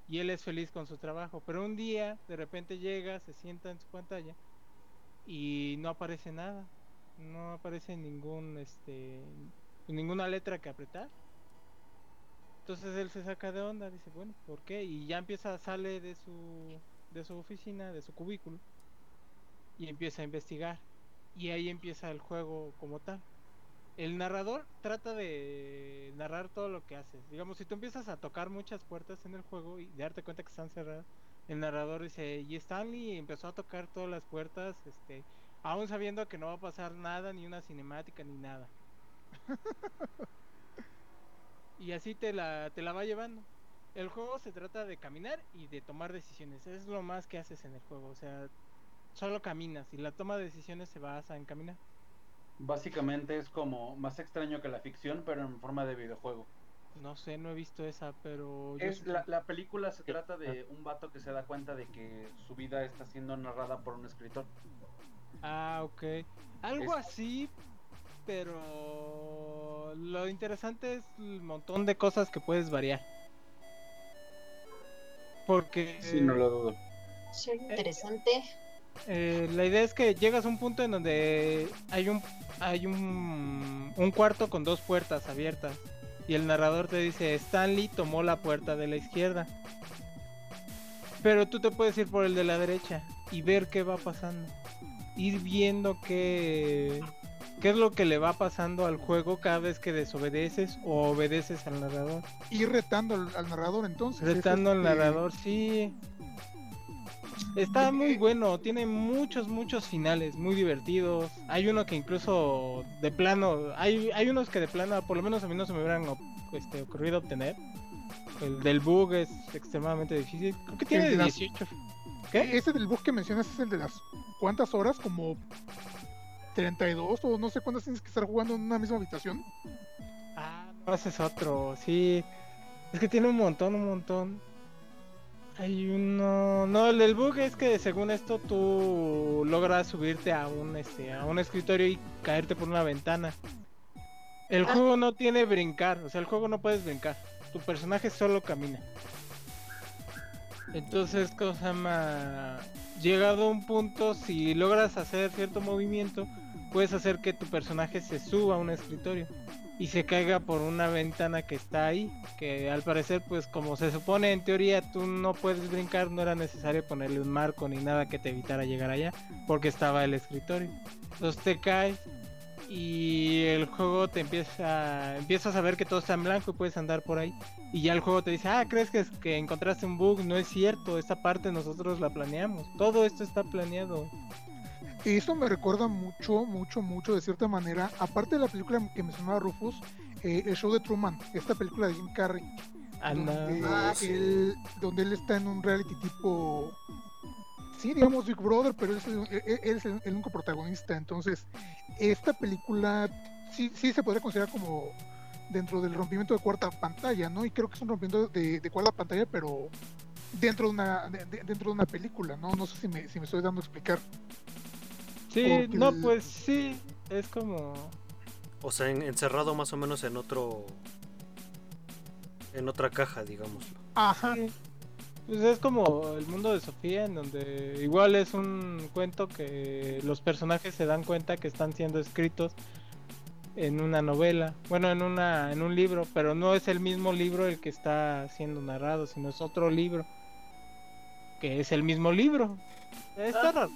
E: Y él es feliz con su trabajo, pero un día de repente llega, se sienta en su pantalla y no aparece nada, no aparece ningún, este, ninguna letra que apretar. Entonces él se saca de onda, dice, bueno, ¿por qué? Y ya empieza, sale de su, de su oficina, de su cubículo, y empieza a investigar. Y ahí empieza el juego como tal. El narrador trata de narrar todo lo que haces. Digamos, si tú empiezas a tocar muchas puertas en el juego y darte cuenta que están cerradas, el narrador dice, y Stanley empezó a tocar todas las puertas, este, aún sabiendo que no va a pasar nada, ni una cinemática, ni nada. (laughs) y así te la, te la va llevando. El juego se trata de caminar y de tomar decisiones. Es lo más que haces en el juego. O sea, solo caminas y la toma de decisiones se basa en caminar.
D: Básicamente es como más extraño que la ficción, pero en forma de videojuego.
E: No sé, no he visto esa, pero... yo
D: Es la, la película se trata de un vato que se da cuenta de que su vida está siendo narrada por un escritor.
E: Ah, ok. Algo
D: Es-
E: así, pero lo interesante es el montón de cosas que puedes variar. Porque
D: Sí, no lo dudo.
C: Soy interesante.
E: eh, la idea es que llegas a un punto en donde hay un hay un, un cuarto con dos puertas abiertas y el narrador te dice Stanley tomó la puerta de la izquierda. Pero tú te puedes ir por el de la derecha y ver qué va pasando. Ir viendo qué qué es lo que le va pasando al juego cada vez que desobedeces o obedeces al narrador.
A: Y retando al, al narrador entonces. es
E: Retando al narrador, sí. Está muy bueno, tiene muchos, muchos finales muy divertidos. Hay uno que incluso de plano, hay, hay unos que de plano, por lo menos a mí no se me hubieran este, ocurrido obtener. El del bug es extremadamente difícil. Creo que tiene
A: El de las-
E: 18.
A: ¿Qué? Ese del bug que mencionas es el de las cuántas horas, como 32 o no sé cuántas tienes que estar jugando en una misma habitación.
E: Ah, no, ese es otro, sí. Es que tiene un montón, un montón. Hay uno. No, el del bug es que según esto tú logras subirte a un este a un escritorio y caerte por una ventana. El
C: Ah.
E: juego no tiene brincar, o sea, el juego no puedes brincar. Tu personaje solo camina. Entonces, ¿cómo se llama? Llegado a un punto, si logras hacer cierto movimiento, puedes hacer que tu personaje se suba a un escritorio y se caiga por una ventana que está ahí, que al parecer pues como se supone en teoría tú no puedes brincar, no era necesario ponerle un marco ni nada que te evitara llegar allá, porque estaba el escritorio. Entonces te caes y el juego te empieza, empiezas a ver que todo está en blanco y puedes andar por ahí. Y ya el juego te dice, ah, crees que, que encontraste un bug, no es cierto, esta parte nosotros la planeamos, todo esto está planeado.
A: Eso me recuerda mucho, mucho, mucho, de cierta manera, aparte de la película que mencionaba Rufus, eh, el show de Truman, esta película de Jim Carrey, donde,
C: Ah, sí.
A: él, donde él está en un reality tipo, sí, digamos Big Brother, pero él es el, él- él es el- el único protagonista. Entonces, esta película sí, sí se podría considerar como dentro del rompimiento de cuarta pantalla, ¿no? Y creo que es un rompimiento de, de cuarta pantalla, pero dentro de una de- dentro de una película, ¿no? No sé si me, si me estoy dando a explicar.
E: Sí,
A: porque
E: no, pues sí, es como...
B: O sea, en- encerrado más o menos en otro. En otra caja, digámoslo.
A: Ajá.
E: Sí. Pues es como el mundo de Sofía, en donde igual es un cuento que los personajes se dan cuenta que están siendo escritos en una novela, bueno, en una en un libro, pero no es el mismo libro el que está siendo narrado, sino es otro libro que es el mismo libro. Está raro.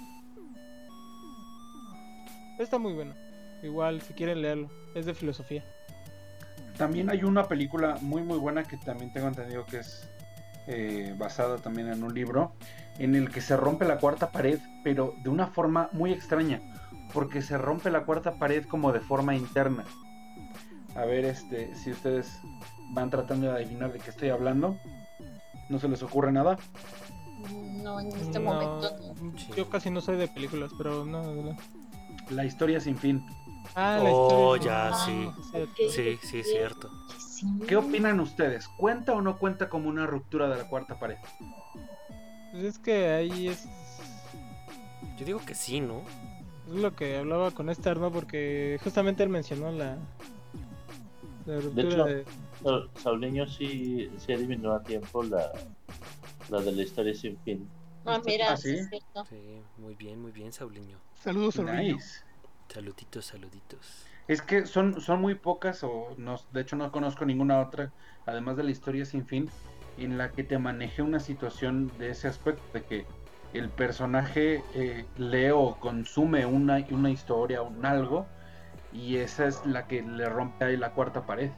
E: Está muy bueno. Igual si quieren leerlo, es de filosofía.
D: También hay una película muy muy buena que también tengo entendido que es eh, basada también en un libro en el que se rompe la cuarta pared, pero de una forma muy extraña, porque se rompe la cuarta pared como de forma interna. A ver, este, si ustedes van tratando de adivinar de qué estoy hablando. ¿No se les ocurre nada?
C: No, en este
E: No,
C: momento no.
E: Yo casi no soy de películas, pero no. no.
D: La historia sin fin.
E: Ah, la
B: Oh,
E: historia.
B: ya,
C: Ah,
B: sí.
E: cierto.
C: ok,
B: Sí, sí, es cierto.
D: ¿Qué opinan ustedes? ¿Cuenta o no cuenta como una ruptura de la cuarta pared?
E: Pues es que ahí es,
B: Yo digo que sí, ¿no?
E: es lo que hablaba con Star, ¿no? Porque justamente él mencionó la, la ruptura
F: hecho,
E: de...
F: Sa- Sauleño sí, sí adivinó a tiempo la, la de la historia sin fin.
C: Ah, mira,
D: ¿Ah,
C: sí
D: sí?
C: es cierto.
B: Sí, muy bien, muy bien, Sauliño.
A: Saludos, Sauleño.
D: Nice.
B: Saluditos, saluditos.
D: Es que son, son muy pocas, o no, de hecho no conozco ninguna otra, además de la historia sin fin, en la que te maneje una situación de ese aspecto, de que el personaje eh, lee o consume una, una historia, un algo, y esa es la que le rompe ahí la cuarta pared.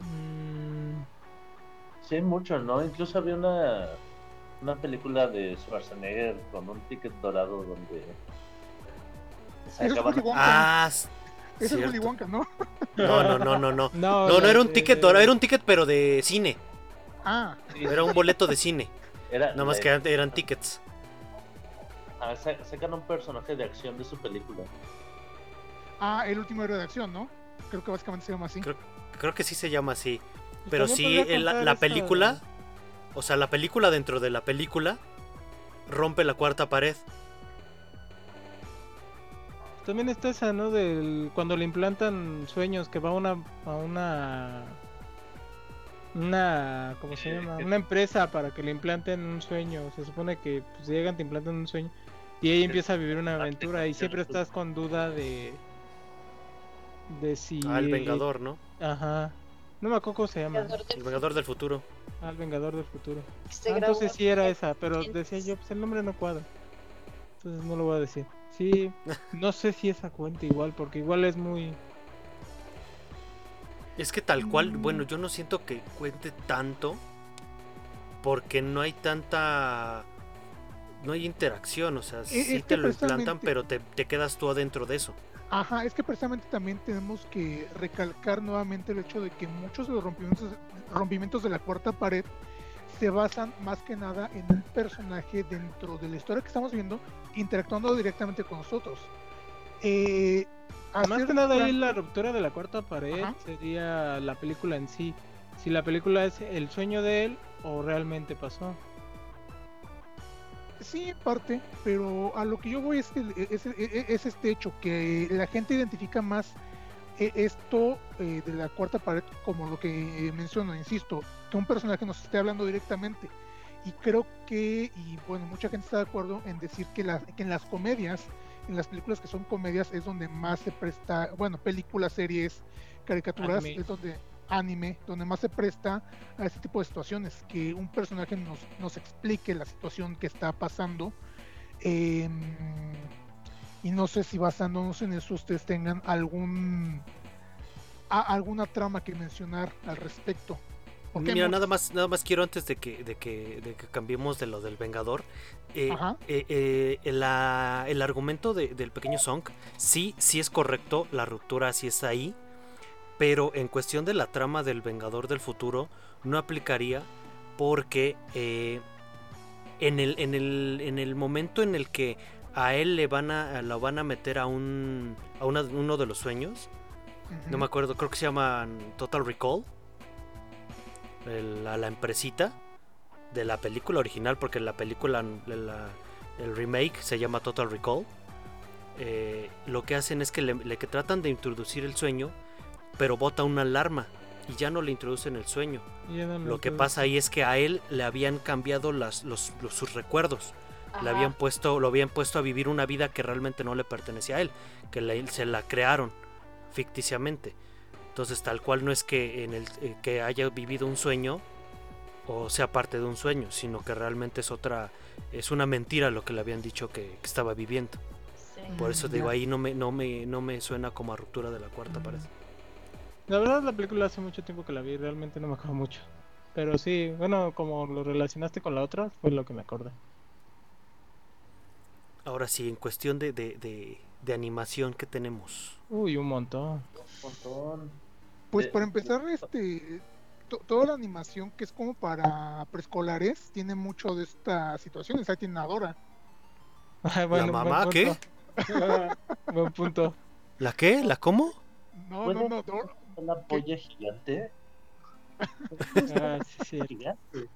E: Mm,
F: Sí, mucho, ¿no? Incluso había una, una película de Schwarzenegger con un ticket dorado donde se
A: Eso es
F: acaban-.
B: Ah,
A: Ese es Willy. Wonka, ¿no?
B: no, no, no, no, no. (laughs)
E: no,
B: No, no
E: la
B: era un ticket dorado, era un ticket pero de cine.
A: Ah,
B: Era un boleto de cine.
F: era-
B: Nada más que eran- eran tickets.
F: ah, sa- sacan un personaje de acción de su película.
A: ah, el último héroe de acción, ¿no? Creo que básicamente se llama así.
B: Creo- Creo que sí se llama así. Pero sí, el- la, la película, o sea, la película dentro de la película rompe la cuarta pared.
E: También está esa, ¿no? Del cuando le implantan sueños que va a una a una una ¿cómo se
F: Eh,
E: llama?
F: que-
E: Una empresa para que le implanten un sueño. Se supone que pues, llegan te implantan un sueño y ella empieza a vivir una aventura y siempre estás con duda de de si
B: Al Ah, Vengador, ¿no?
E: Ajá. No me acuerdo cómo se llama.
C: Vengador del
B: El Vengador del futuro.
E: Al Vengador del futuro.
C: Se
E: Ah, entonces sí era esa, pero
C: 1900.
E: decía yo, pues el nombre no cuadra. Entonces no lo voy a decir. Sí, (laughs) no sé si esa cuenta igual, porque igual es muy...
B: Es que tal cual, bueno, yo no siento que cuente tanto porque no hay tanta... No hay interacción, o sea,
A: es
B: sí te lo implantan, pero te, te quedas tú adentro de eso.
A: Ajá, es que precisamente también tenemos que recalcar nuevamente el hecho de que muchos de los rompimientos, rompimientos de la cuarta pared se basan más que nada en un personaje dentro de la historia que estamos viendo interactuando directamente con nosotros. Eh,
E: Más que nada ahí la ruptura de la cuarta pared
A: Ajá.
E: sería la película en sí. Si la película es el sueño de él o realmente pasó.
A: Sí, en parte, pero a lo que yo voy es, el- es, es- es este hecho, que la gente identifica más esto eh, de la cuarta pared como lo que eh, menciono, insisto, que un personaje nos esté hablando directamente. Y creo que, y bueno, mucha gente está de acuerdo en decir que, la- que en las comedias, en las películas que son comedias, es donde más se presta, bueno, películas, series, caricaturas,
E: Anime.
A: es donde anime, donde más se presta a este tipo de situaciones, que un personaje nos, nos explique la situación que está pasando. eh, y no sé si basándonos en eso ustedes tengan algún a- alguna trama que mencionar al respecto.
B: Mira, nada más, nada más quiero antes de que, de que, de que cambiemos de lo del Vengador. eh, eh, eh, la- el argumento de- del pequeño Song, sí, sí es correcto, la ruptura sí está ahí. Pero en cuestión de la trama del Vengador del futuro, no aplicaría porque eh, en, el, en, el, en el momento en el que a él le van a, lo van a meter a, un, a una- uno de los sueños, no me acuerdo, creo que se llaman Total Recall. El- a la empresita de la película original, porque la película, la- el remake se llama Total Recall. eh, lo que hacen es que le, le que tratan de introducir el sueño, pero bota una alarma y ya no le introducen el sueño. Lo que pasa ahí es que a él le habían cambiado las, los, los- sus recuerdos. Le habían puesto, lo habían puesto a vivir una vida que realmente no le pertenecía a él, que le- se la crearon ficticiamente. Entonces tal cual no es que en el eh, que haya vivido un sueño o sea parte de un sueño, sino que realmente es otra, es una mentira lo que le habían dicho que, que estaba viviendo.
C: Sí.
B: Por eso
A: Mm,
B: digo
A: ya.
B: ahí no me, no me, no me suena como a ruptura de la cuarta
E: Mm.
B: pared.
E: La verdad la película hace mucho tiempo que la vi, realmente no me acuerdo mucho. Pero sí, bueno, como lo relacionaste con la otra, fue lo que me acordé.
B: Ahora sí, en cuestión de, de, de, de animación que tenemos?
E: Uy, un montón.
F: Un montón.
A: Pues
F: Eh,
A: para empezar, este, to- toda la animación que es como para preescolares tiene mucho de estas situaciones. Ahí tiene a Dora.
E: Ay, (laughs) bueno,
B: ¿La mamá qué? (laughs)
E: Buen punto.
B: ¿La qué? ¿La cómo?
A: No,
F: ¿Puede
A: no, no, Dora.
F: Una polla gigante. (laughs)
E: Ah, sí, sí.
F: Gigante.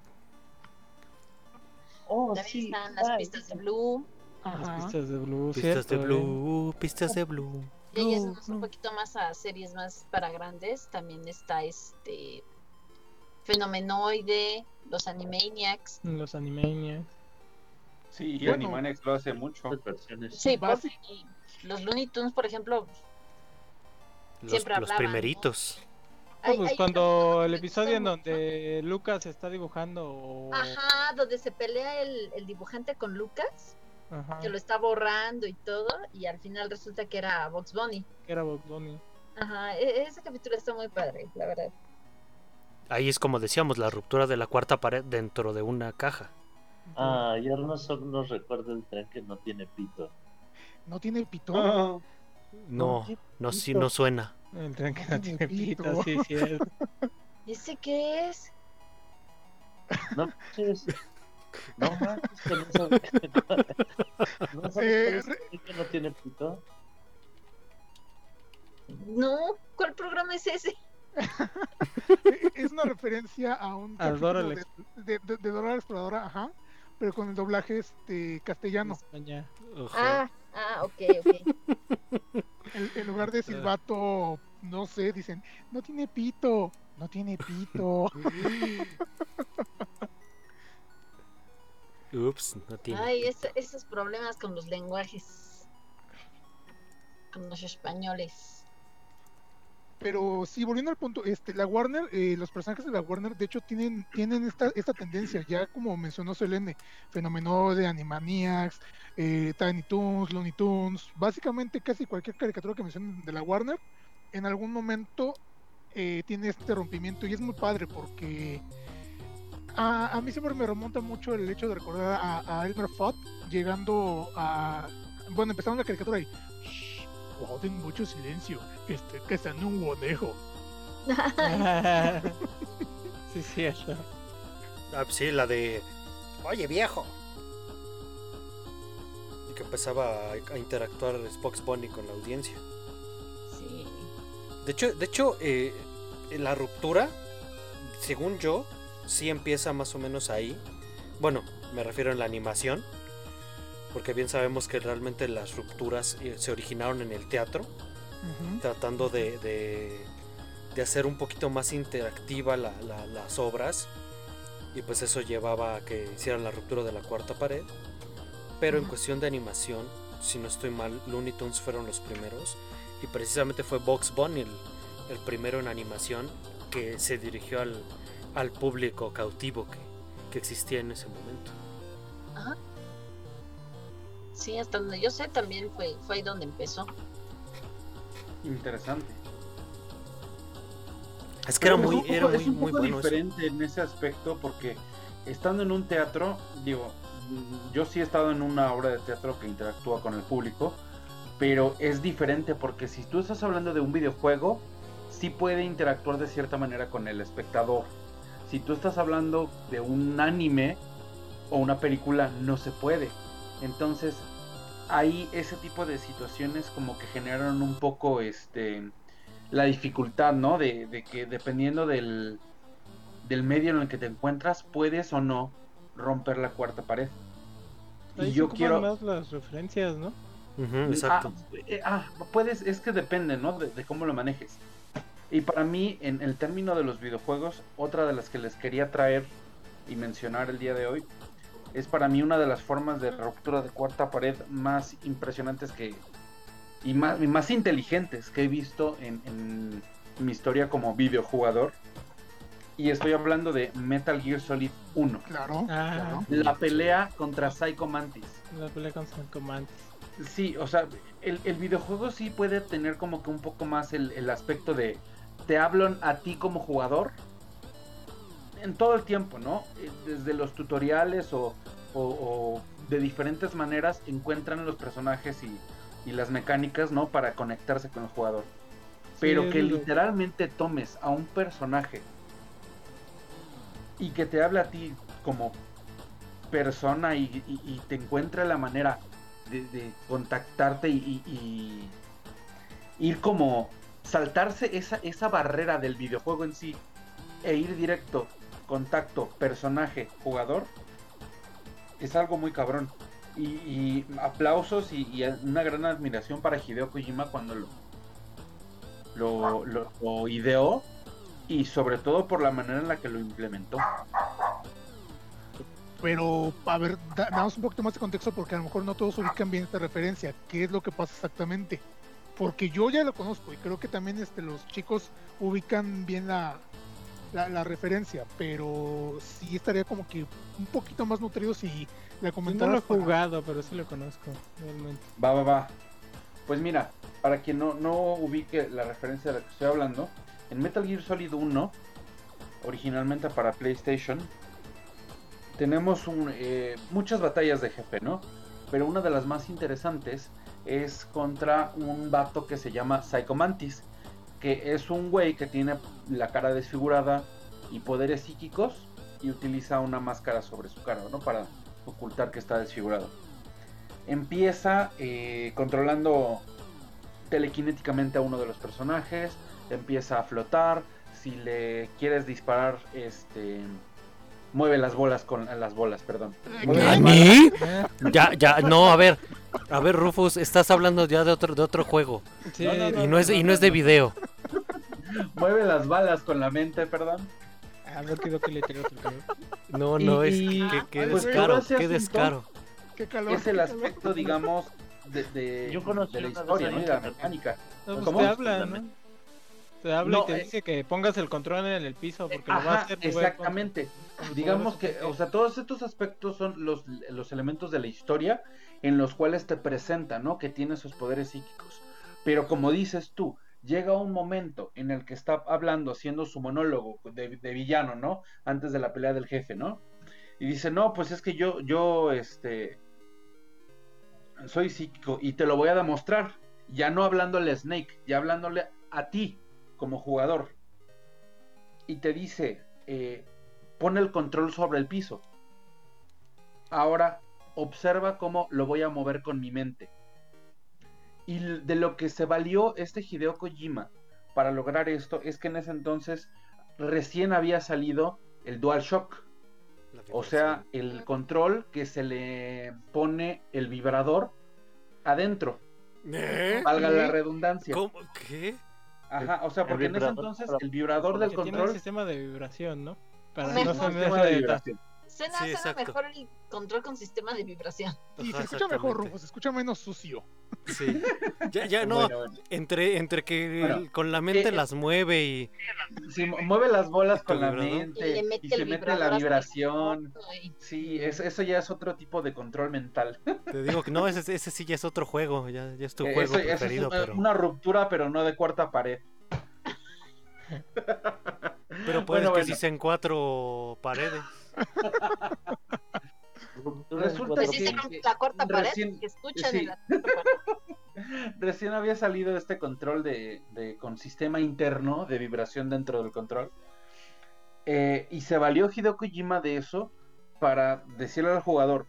F: Oh,
C: También
F: sí.
C: están las pistas de Blue.
E: Las pistas de Blue,
B: Pistas
E: cierto,
B: de
E: eh.
B: Blue, pistas de Blue.
C: Y ahí un poquito más a series más para grandes. También está este Fenomenoide, los Animaniacs.
E: Los Animaniacs.
D: Sí, y
A: Bueno.
D: Animaniacs lo hace mucho.
F: Versiones.
C: Sí, y los Looney Tunes, por ejemplo.
B: Los,
C: ¿no?
B: primeritos.
E: Pues
C: hay
E: cuando el episodio en donde Lucas está dibujando o...
C: Ajá, donde se pelea el, el dibujante con Lucas,
E: Ajá,
C: que lo está borrando y todo, y al final resulta que era Box Bunny.
E: que era Bugs Bunny.
C: Ajá, e- ese capítulo está muy padre, la verdad.
B: Ahí es como decíamos, la ruptura de la cuarta pared dentro de una caja.
F: Ah, y ahora no solo nos recuerda el tren que no tiene pito.
A: No tiene pito.
D: Ah,
B: No, no, sí, no suena.
E: El tren que
A: No
E: no
A: tiene
E: pito,
A: pito.
E: sí, cierto. (laughs)
C: ¿Ese qué es?
F: No, manches. No manches, que no sabes. ¿No sabes
A: Eh,
F: cuál es el tren que no tiene pito?
C: No, ¿cuál programa es ese? (laughs)
A: Es una referencia a un
E: A
A: de, de, de- de Dora la Exploradora, ajá, pero con el doblaje este castellano.
E: España.
C: Ah, ah, ok, ok. (laughs)
A: En, en lugar de silbato, no sé, dicen, no tiene pito, no tiene pito. (laughs)
B: Ups, no tiene.
C: Ay, esos problemas con los lenguajes. Con los españoles.
A: Pero sí, volviendo al punto, este, la Warner, eh, los personajes de la Warner, de hecho, tienen, tienen esta, esta tendencia, ya como mencionó Selene, Fenomenoide, Animaniacs, eh, Tiny Toons, Looney Tunes, básicamente casi cualquier caricatura que mencionen de la Warner, en algún momento eh, tiene este rompimiento y es muy padre porque a, a mí siempre me remonta mucho el hecho de recordar a, a Elmer Fudd llegando a, bueno, empezando la caricatura "Shh, guarden mucho silencio, que está en un conejo. (laughs) (laughs)
E: sí, cierto.
B: Ah, sí, la de. Oye, viejo. Y que empezaba a, a interactuar Spox Bunny con la audiencia.
C: Sí.
B: De hecho, de hecho eh, la ruptura, según yo, sí empieza más o menos ahí. Bueno, me refiero en la animación. Porque bien sabemos que realmente las rupturas eh, se originaron en el teatro.
A: Ujú.
B: tratando de, de, de hacer un poquito más interactiva la- la- las obras y pues eso llevaba a que hicieran la ruptura de la cuarta pared pero en
A: Ujú.
B: cuestión de animación si no estoy mal Looney Tunes fueron los primeros y precisamente fue Box Bunny el, el primero en animación que se dirigió al, al público cautivo que, que existía en ese momento
C: Sí, hasta donde yo sé también fue, fue ahí donde empezó.
D: Interesante.
B: es que era muy, era muy,
D: es un
B: muy
D: poco
B: bueno eso.
D: diferente en ese aspecto porque estando en un teatro, digo, mm, yo sí he estado en una obra de teatro que interactúa con el público, pero es diferente porque si tú estás hablando de un videojuego, sí puede interactuar de cierta manera con el espectador. Si tú estás hablando de un anime o una película, no se puede. Entonces, ahí ese tipo de situaciones como que generaron un poco este la dificultad, ¿no? De, de que dependiendo del, del medio en el que te encuentras, puedes o no romper la cuarta pared.
E: Ahí
D: Y yo quiero...
E: más las referencias, ¿no?
B: Ujú, exacto
D: Ah, eh, ah, puedes, es que depende, ¿no? De, de cómo lo manejes. Y para mí, en el término de los videojuegos, otra de las que les quería traer y mencionar el día de hoy, es para mí una de las formas de ruptura de cuarta pared más impresionantes que y más, y más inteligentes que he visto en, en mi historia como videojugador. Y estoy hablando de Metal Gear Solid 1.
A: Claro,
E: Ah.
A: claro.
D: La pelea contra Psycho Mantis.
E: La pelea con San Mantis.
D: Sí, o sea, el, el videojuego sí puede tener como que un poco más el, el aspecto de te hablan a ti como jugador en todo el tiempo, ¿no? Eh, Desde los tutoriales o, o- o de diferentes maneras encuentran los personajes y, y las mecánicas, ¿no? Para conectarse con el jugador. Pero
E: Sí,
D: que
E: lo-
D: literalmente tomes a un personaje y que te hable a ti como persona y, y- y te encuentre la manera de, de contactarte y ir como saltarse esa, esa barrera del videojuego en sí e ir directo, contacto, personaje, jugador, es algo muy cabrón. Y, aplausos y, una gran admiración para Hideo Kojima cuando lo, lo, ideó y sobre todo por la manera en la que lo implementó.
A: Pero, a ver, da- damos un poquito más de contexto porque a lo mejor no todos ubican bien esta referencia. ¿Qué es lo que pasa exactamente? Porque yo ya lo conozco y creo que también este, los chicos ubican bien la, la, la referencia, pero sí estaría como que un poquito más nutrido si la
E: Yo no
A: comentaras.
E: lo he
A: para-
E: jugado, pero sí lo conozco, realmente.
D: Va, va, va. Pues mira, para quien no, no ubique la referencia de la que estoy hablando, en Metal Gear Solid 1, originalmente para PlayStation, tenemos un, eh, muchas batallas de jefe, ¿no? Pero una de las más interesantes es contra un vato que se llama Psycho Mantis, que es un güey que tiene la cara desfigurada y poderes psíquicos y utiliza una máscara sobre su cara, ¿no? Para ocultar que está desfigurado empieza eh, controlando telequinéticamente a uno de los personajes, empieza a flotar, si le quieres disparar, este mueve las bolas con las bolas, perdón.
E: Eh,
B: Ya, ya, no, a ver. A ver, Rufus, estás hablando ya de otro, de otro juego.
E: sí,
D: No, no, no.
B: Y no es, y no es de video.
D: Mueve las balas con la mente, perdón.
E: A ver qué que le cabrón.
B: No, no, es
D: Y-
B: que, que
A: Ay,
D: pues,
B: descaro, qué descaro.
A: Qué calor.
D: Es el aspecto, digamos, de, de,
F: Yo conocí
D: de la historia, ¿no? Y de la mecánica.
E: No, pues
D: ¿Cómo?
E: te habla, ¿no? Te habla
D: No,
E: y te
D: eh,
E: dice que pongas el control en el piso porque lo va a hacer
D: exactamente.
E: con
D: Digamos que, o sea, todos estos aspectos son los, los elementos de la historia en los cuales te presenta, ¿no? Que tiene sus poderes psíquicos. Pero como dices tú, llega un momento en el que está hablando, haciendo su monólogo de, villano, ¿no? Antes de la pelea del jefe, ¿no? Y dice, no, pues es que yo, yo, este, soy psíquico y te lo voy a demostrar. Ya no hablándole a Snake, ya hablándole a ti como jugador. Y te dice, eh, pone el control sobre el piso. Ahora observa cómo lo voy a mover con mi mente. Y de lo que se valió este Hideo Kojima para lograr esto es que en ese entonces recién había salido el DualShock. O sea, el control que se le pone el vibrador adentro.
B: ¿Eh?
D: Valga la
A: ¿Qué?
D: redundancia.
B: ¿Cómo? ¿Qué?
D: Ajá, o sea,
F: El
D: porque en ese entonces el vibrador del
E: que tiene un
D: control
E: sistema de vibración, ¿no? Para no
D: es un
E: ser
D: sistema de
E: de
D: vibración.
C: Suena,
B: Sí,
C: suena mejor el control con sistema de vibración.
A: Y se escucha mejor. Rufo, se escucha menos sucio.
B: Sí. Ya, ya, no.
D: Bueno, bueno.
B: Entre, entre que
D: Bueno,
B: el- con la mente
D: eh,
B: las mueve y.
D: Sí, mu- mueve las bolas con la
B: vibrador?
C: Y
D: mente
C: le
D: y,
C: mete
D: se mete la vibración.
C: y-
D: Sí, es- eso ya es otro tipo de control mental. (laughs)
B: Te digo que no, ese, ese sí ya es otro juego. Ya, ya es tu
D: Eh,
B: juego
D: eso- eso es
B: preferido,
D: una,
B: pero.
D: una ruptura, pero no de cuarta pared.
B: Pero puedes
D: Bueno,
B: que
D: bueno.
B: sí sean cuatro paredes.
D: Resulta que-
C: la cuarta pared
D: recién-
C: que escuchan
D: sí.
C: en la cuarta (laughs) pared.
D: Recién había salido este control de, de- con sistema interno de vibración dentro del control. Eh, y se valió Hideo Kojima de eso para decirle al jugador,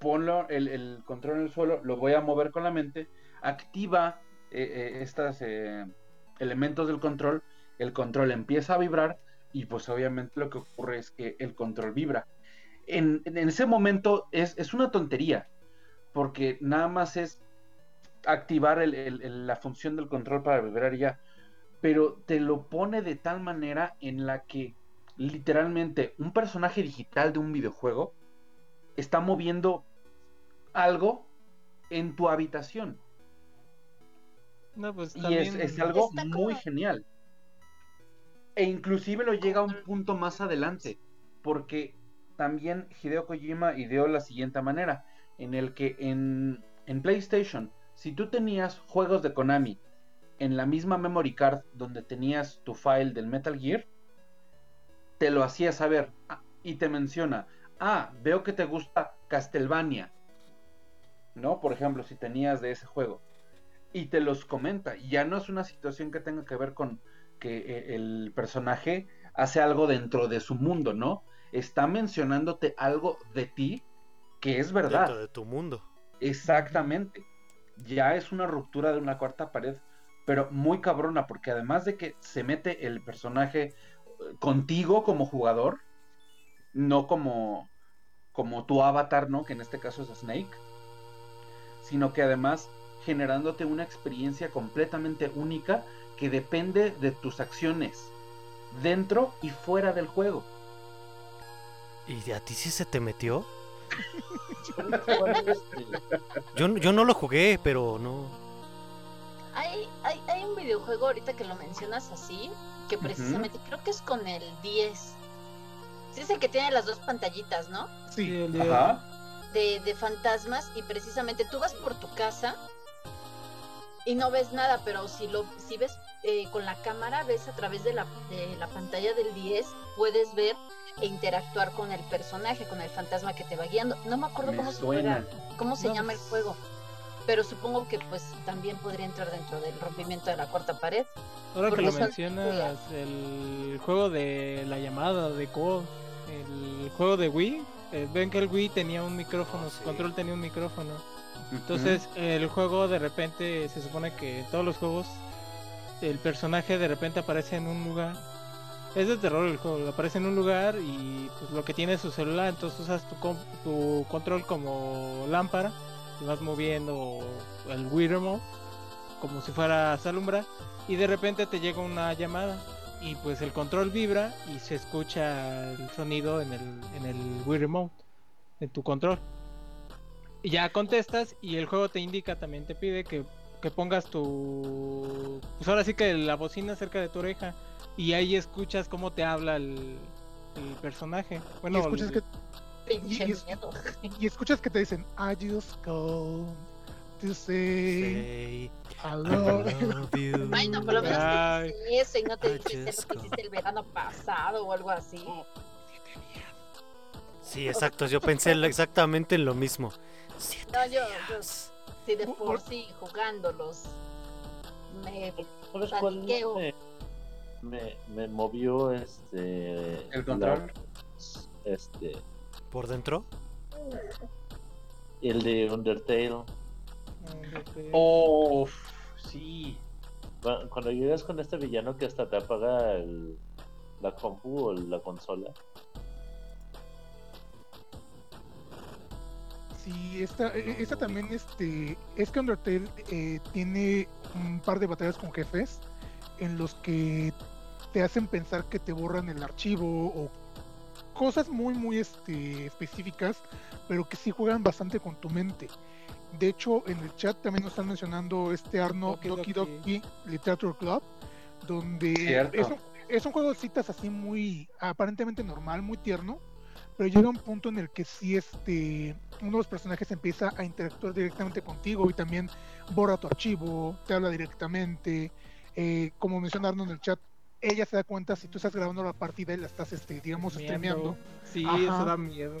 D: ponlo el, el control en el suelo, lo voy a mover con la mente, activa estos elementos del control, el control empieza a vibrar y pues obviamente lo que ocurre es que el control vibra. En, en ese momento es, es una tontería, porque nada más es activar el- el- el- la función del control para vibrar y ya. Pero te lo pone de tal manera en la que literalmente un personaje digital de un videojuego está moviendo algo en tu habitación.
E: No, pues
D: Y es, es algo muy genial. E inclusive lo llega a un punto más adelante. Porque también Hideo Kojima ideó la siguiente manera. En el que en, en PlayStation, si tú tenías juegos de Konami en la misma memory card donde tenías tu file del Metal Gear, te lo hacía saber. Ah, y te menciona, ah, veo que te gusta Castlevania. ¿No? Por ejemplo, si tenías de ese juego. y te los comenta. Ya no es una situación que tenga que ver con que eh, el personaje hace algo dentro de su mundo, ¿no? Está mencionándote algo de ti que es verdad.
B: Dentro de tu mundo.
D: Exactamente. Ya es una ruptura de una cuarta pared, pero muy cabrona, porque además de que se mete el personaje eh, contigo como jugador, no como, como tu avatar, ¿no? Que en este caso es Snake, sino que además generándote una experiencia completamente única que depende de tus acciones dentro y fuera del juego.
B: ¿Y a ti sí se te metió? (laughs) Yo, yo no lo jugué, pero no.
C: Hay, hay, hay un videojuego ahorita que lo mencionas así, que precisamente creo que es con el 10. Sí, es el que tiene las dos pantallitas, ¿no?
A: Sí,
E: el de-
D: Ajá.
C: de, de fantasmas y precisamente tú vas por tu casa y no ves nada, pero si lo si ves eh, con la cámara, ves a través de la, de la pantalla del 10, puedes ver e interactuar con el personaje, con el fantasma que te va guiando. No me acuerdo
D: Me
C: cómo se juega, cómo se
E: No,
C: llama el
E: pues-
C: juego. Pero supongo que pues también podría entrar dentro del rompimiento de la cuarta pared.
E: Ahora que
C: Porque
E: lo mencionas, el juego de la llamada de Code, el juego de Wii, eh, ven que el Wii tenía un micrófono, su
B: sí.
E: control tenía un micrófono. Entonces el juego de repente se supone que todos los juegos el personaje de repente aparece en un lugar. Es de terror el juego, aparece en un lugar y pues lo que tiene es su celular, entonces usas tu, tu control como lámpara y vas moviendo el Wii Remote como si fuera alumbra y de repente te llega una llamada y pues el control vibra y se escucha el sonido en el, en el Wii Remote, en tu control. Y ya contestas y el juego te indica, también te pide que, que pongas tu... Pues ahora sí que la bocina cerca de tu oreja y ahí escuchas cómo te habla el, el personaje. Bueno,
A: y escuchas
E: el-
A: que Y- y-
C: miedo. (laughs)
A: y escuchas que te dicen I just called to say
B: Say,
A: I
B: I
A: love
B: you.
C: Ay, no, por lo menos te eso y no te
B: I just
C: lo que hiciste el verano pasado o algo así.
B: Sí, exacto. Yo pensé exactamente en lo mismo. Siete
C: No, yo. Si de por sí jugándolos me
F: ¿Sabes cuál
C: paniqueo.
F: me, me, me movió este
D: ¿El control?
F: la- este
B: ¿Por dentro?
F: el de Undertale
D: Oh, sí.
F: Cu- cuando llegas con este villano que hasta te apaga el, la compu o la consola
A: Sí, esta, e- esta también, este, es que Undertale eh, tiene un par de batallas con jefes en los que te hacen pensar que te borran el archivo o cosas muy, muy este, específicas, pero que sí juegan bastante con tu mente. De hecho, en el chat también nos están mencionando este Arno
E: Doki
A: Doki
E: Doki.
A: Doki Literature Club, donde
D: Cierto.
A: es un, es un juego de citas así muy aparentemente normal, muy tierno, pero llega un punto en el que sí este uno de los personajes empieza a interactuar directamente contigo y también borra tu archivo, te habla directamente, eh, como mencionaron en el chat, ella se da cuenta si tú estás grabando la partida y la estás este, digamos streameando.
E: Sí,
A: Ajá.
E: eso da miedo.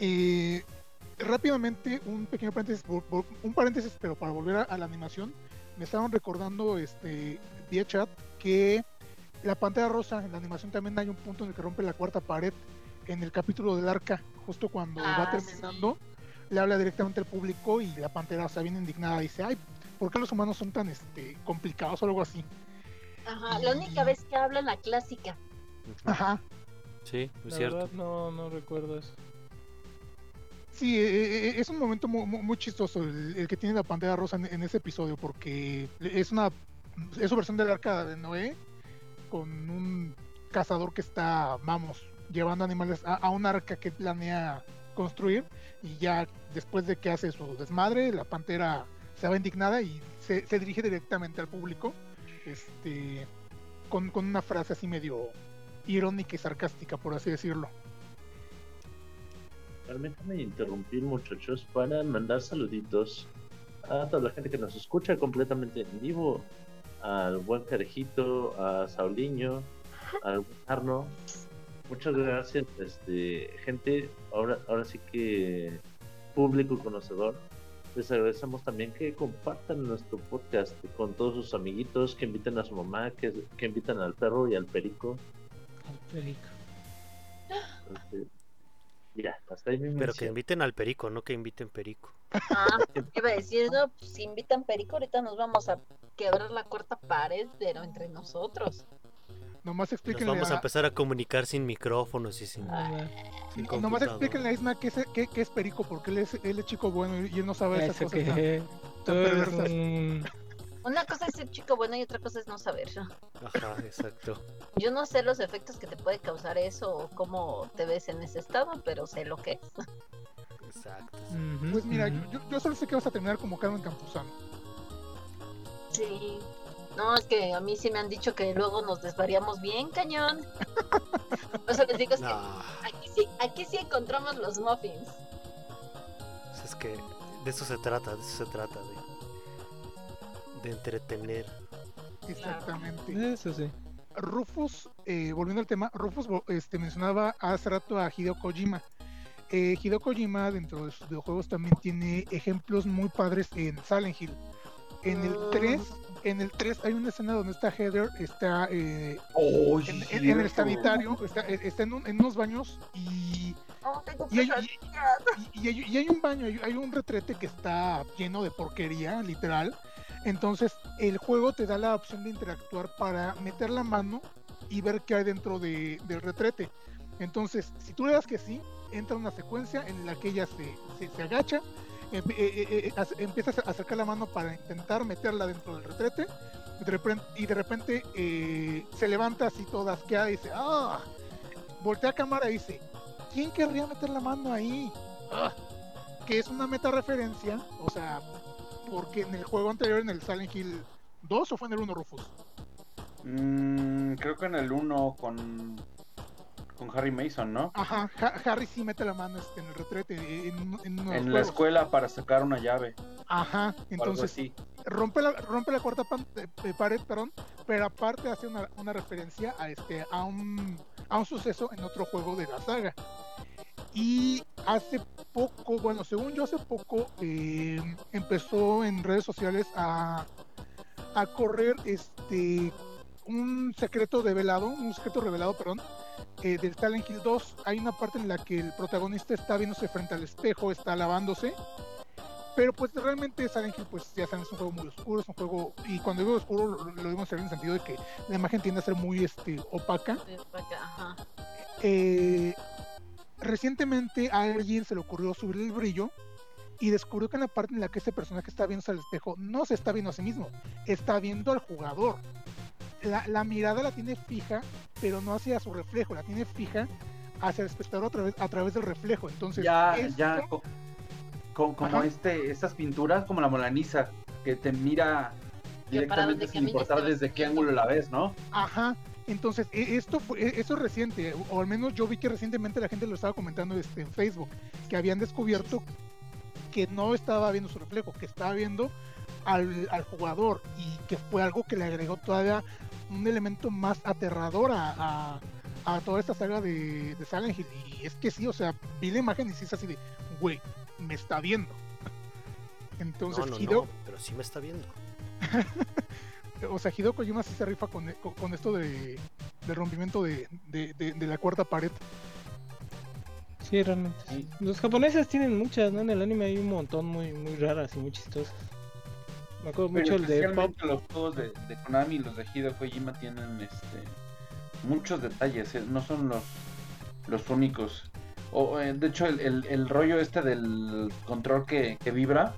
A: Eh, rápidamente, un pequeño paréntesis, un paréntesis, pero para volver a, a la animación, me estaban recordando este vía chat que la pantalla rosa en la animación también hay un punto en el que rompe la cuarta pared en el capítulo del arca, justo cuando va
C: Ah,
A: terminando, le habla directamente al público y la pantera, o sea, bien indignada, dice, ay, ¿por qué los humanos son tan este complicados o algo así?
C: Ajá, la única vez que hablan la clásica.
A: Ajá.
B: Sí, es
E: La
B: cierto.
E: verdad no, no recuerdo eso.
A: Sí, eh, eh, es un momento muy, muy- chistoso el, el que tiene la pantalla rosa en, en ese episodio porque es una es su versión del arca de Noé con un cazador que está, vamos, llevando animales a, un arca que planea construir y ya después de que hace su desmadre, la pantera se va indignada y se, se dirige directamente al público, este, con, con una frase así medio irónica y sarcástica, por así decirlo.
F: Permítanme interrumpir, muchachos, para mandar saluditos a toda la gente que nos escucha completamente en vivo. Al buen Carejito, a Sauliño, al buen Arno. Muchas gracias, este, gente. Ahora, ahora sí que público conocedor. Les agradecemos también que compartan nuestro podcast con todos sus amiguitos, que inviten a su mamá, que, que inviten al perro y al perico.
E: Al perico.
F: Este, hasta ahí mi
B: Pero que inviten al perico, no que inviten perico.
C: Ah, (laughs) iba a decir, no, pues, si invitan perico, ahorita nos vamos a quebrar la cuarta pared, pero entre nosotros.
A: Nomás
B: Nos
A: explíquenle
B: vamos a
A: a,
B: empezar a comunicar sin micrófonos y sin,
E: Ah,
B: sin
A: nomás explíquenle a Isma qué es, qué, qué es Perico, porque él es, él es chico bueno y él no sabe esas
E: Eso
A: cosas. tan-
E: que
A: tan
E: tú eres
A: perversas.
E: un...
C: Una cosa es ser chico bueno y otra cosa es no saber.
B: Ajá, exacto.
C: Yo no sé los efectos que te puede causar eso o cómo te ves en ese estado, pero sé lo que es.
B: Exacto.
A: Pues mira, yo, yo solo sé que vas a terminar como Carmen Campuzano.
C: Sí. No, es que a mí sí me han dicho que luego nos desvariamos bien cañón. (laughs) Por eso les digo es que aquí sí, aquí sí encontramos los muffins.
B: pues es que de eso se trata, de eso se trata, de, de entretener.
A: Exactamente.
E: Eso sí.
A: Rufus, eh, volviendo al tema, Rufus este, mencionaba hace rato a Hideo Kojima. Eh, Hideo Kojima dentro de sus videojuegos también tiene ejemplos muy padres en Silent Hill. En el 3, en el 3 hay una escena donde está Heather, está eh,
D: Oh,
A: en, en- en el sanitario, está, eh, está en, un- en unos baños y, y, hay, y- y hay- y hay un baño, hay, hay un retrete que está lleno de porquería, literal. Entonces el juego te da la opción de interactuar para meter la mano y ver qué hay dentro de- del retrete. Entonces, si tú le das que sí, entra una secuencia en la que ella se, se- agacha, eh, eh, eh, empiezas a acercar la mano para intentar meterla dentro del retrete y de repente, y de repente eh, se levanta así toda asqueada y dice, ¡ah! Voltea a cámara y dice, ¿quién querría meter la mano ahí? Ah, que es una meta referencia, o sea, porque en el juego anterior, en el Silent Hill 2 o fue en el 1 Rufus.
D: Mm, creo que en el 1 con, con Harry Mason, ¿no?
A: Ajá, Ha- Harry sí mete la mano este, en el retrete, en, en uno de los
D: En la
A: juegos.
D: escuela para sacar una llave.
A: Ajá, entonces
D: así.
A: rompe la, rompe la cuarta pan- eh, eh, pared, perdón, pero aparte hace una, una referencia a este a un, a un suceso en otro juego de la saga. Y hace poco, bueno, según yo hace poco, eh, empezó en redes sociales a, a correr este un secreto develado, un secreto revelado, perdón, eh, del Silent Hill 2. Hay una parte en la que el protagonista está viéndose frente al espejo, está lavándose pero pues realmente Silent Hill, pues ya saben, es un juego muy oscuro, es un juego, y cuando digo oscuro lo, lo digo en el sentido de que la imagen tiende a ser muy este, opaca.
C: Ajá.
A: Eh, recientemente a alguien se le ocurrió subirle el brillo y descubrió que en la parte en la que ese personaje está viendo al espejo no se está viendo a sí mismo, está viendo al jugador. La, la mirada la tiene fija, pero no hacia su reflejo, la tiene fija hacia el espectador a través, a través del reflejo. Entonces,
D: Ya,
A: esto-
D: ya, co- co- como
A: Ajá.
D: este, estas pinturas, como la Molaniza, que te mira directamente sin importar desde qué ángulo la ves, ¿no?
A: Ajá. Entonces, e- esto fue, e- eso es reciente, o- o al menos yo vi que recientemente la gente lo estaba comentando este, en Facebook, que habían descubierto que no estaba viendo su reflejo, que estaba viendo al, al jugador y que fue algo que le agregó todavía un elemento más aterrador a, a- a toda esta saga de, de Silent Hill. Y es que sí, o sea, vi la imagen y sí es así de, güey, me está viendo. (laughs) Entonces,
B: no, no,
A: Hideo-
B: no, pero sí me está viendo. (laughs)
A: o sea, Hideo Kojima sí se rifa con, con, con esto de, del rompimiento de, de, de- de la cuarta pared.
E: Sí, realmente. sí. Los japoneses tienen muchas, ¿no? En el anime hay un montón muy, muy raras y muy chistosas. Me acuerdo
D: Pero
E: mucho el de Pop.
D: los juegos de, de Konami y los de Hideo Kojima tienen este muchos detalles, eh, no son los, los únicos. O, eh, de hecho, el, el- el rollo este del control que, que vibra,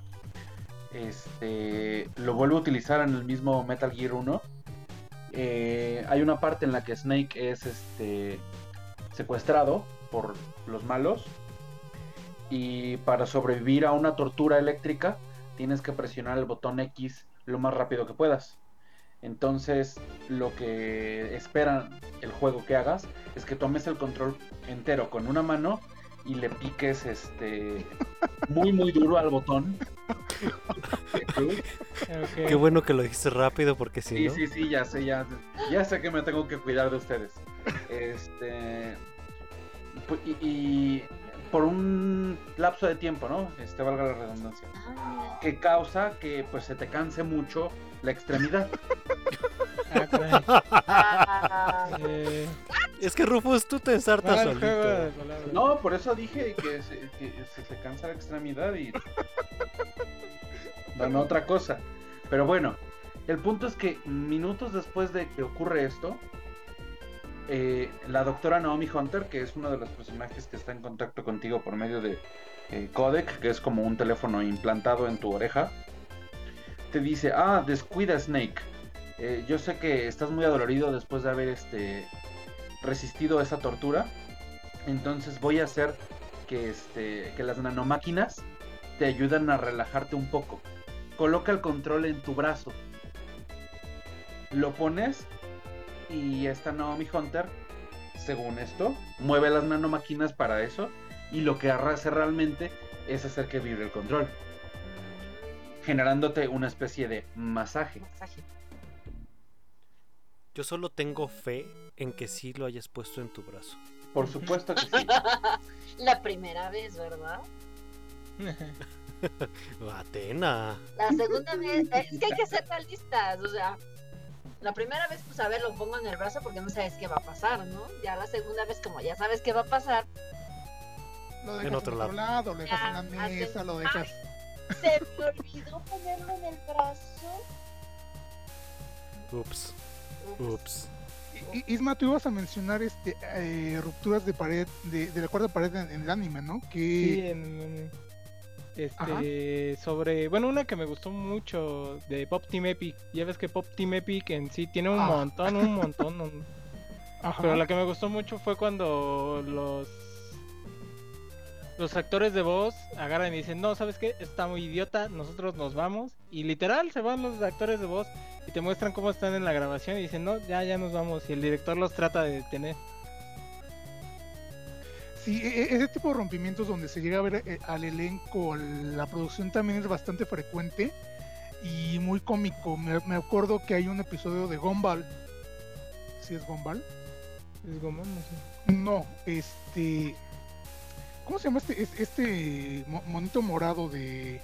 D: este, lo vuelvo a utilizar en el mismo Metal Gear 1. Eh, hay una parte en la que Snake es este secuestrado por los malos y para sobrevivir a una tortura eléctrica tienes que presionar el botón X lo más rápido que puedas. Entonces, lo que espera el juego que hagas es que tomes el control entero con una mano y le piques este (laughs) muy muy duro al botón.
B: Qué bueno que lo dijiste rápido porque si
D: Sí,
B: no.
D: sí, sí, ya sé, ya, ya sé que me tengo que cuidar de ustedes. Este. Y, y por un lapso de tiempo, ¿no? Este valga la redundancia.
C: Ah,
D: Que causa que pues se te canse mucho la extremidad. (laughs)
E: Ah, Eh,
B: Es que Rufus, tú te ensartas solito.
D: No, por eso dije que se, que se te cansa la extremidad y. No otra cosa. Pero bueno, el punto es que minutos después de que ocurre esto, eh, la doctora Naomi Hunter, que es uno de los personajes que está en contacto contigo por medio de eh, codec, que es como un teléfono implantado en tu oreja, te dice, ah, descuida Snake. Eh, yo sé que estás muy adolorido después de haber este, resistido esa tortura. Entonces voy a hacer que, este, que las nanomáquinas te ayuden a relajarte un poco. Coloca el control en tu brazo. Lo pones y esta Naomi Hunter, según esto, mueve las nanomáquinas para eso. Y lo que hace realmente es hacer que vibre el control. Generándote una especie de masaje.
B: Yo solo tengo fe en que sí lo hayas puesto en tu brazo.
D: Por supuesto que sí. (laughs)
C: La primera vez, ¿verdad? (laughs)
B: Atena.
C: La segunda vez, es que hay que ser realistas, o sea, la primera vez, pues a ver, lo pongo en el brazo porque no sabes qué va a pasar, ¿no? Ya la segunda vez, como ya sabes qué va a pasar,
A: Lo dejas
B: En otro lado.
A: lado, lo dejas
C: Ya,
A: en la
C: hacen-
A: mesa, lo dejas.
C: se me olvidó ponerlo en el brazo.
B: Ups. Ups.
A: Isma, tú ibas a mencionar este eh, rupturas de pared, de, de la cuarta pared en, en el anime, ¿no? Que
E: Sí, en- este, sobre, bueno, una que me gustó mucho de Pop Team Epic. Ya ves que Pop Team Epic en sí tiene un
A: Ah.
E: montón, un montón. un- (laughs)
A: Ajá.
E: Pero la que me gustó mucho fue cuando los los actores de voz agarran y dicen, no, ¿sabes qué? Está muy idiota, nosotros nos vamos. Y literal se van los actores de voz y te muestran cómo están en la grabación y dicen, no, ya, ya nos vamos. Y el director los trata de detener.
A: Sí, e- e- ese tipo de rompimientos donde se llega a ver eh, al elenco, la producción también es bastante frecuente y muy cómico. Me, me acuerdo que hay un episodio de Gumball. ¿Sí es Gumball?
E: Es como, no sé.
A: No, este. ¿Cómo se llama este, es- este mo- monito morado de,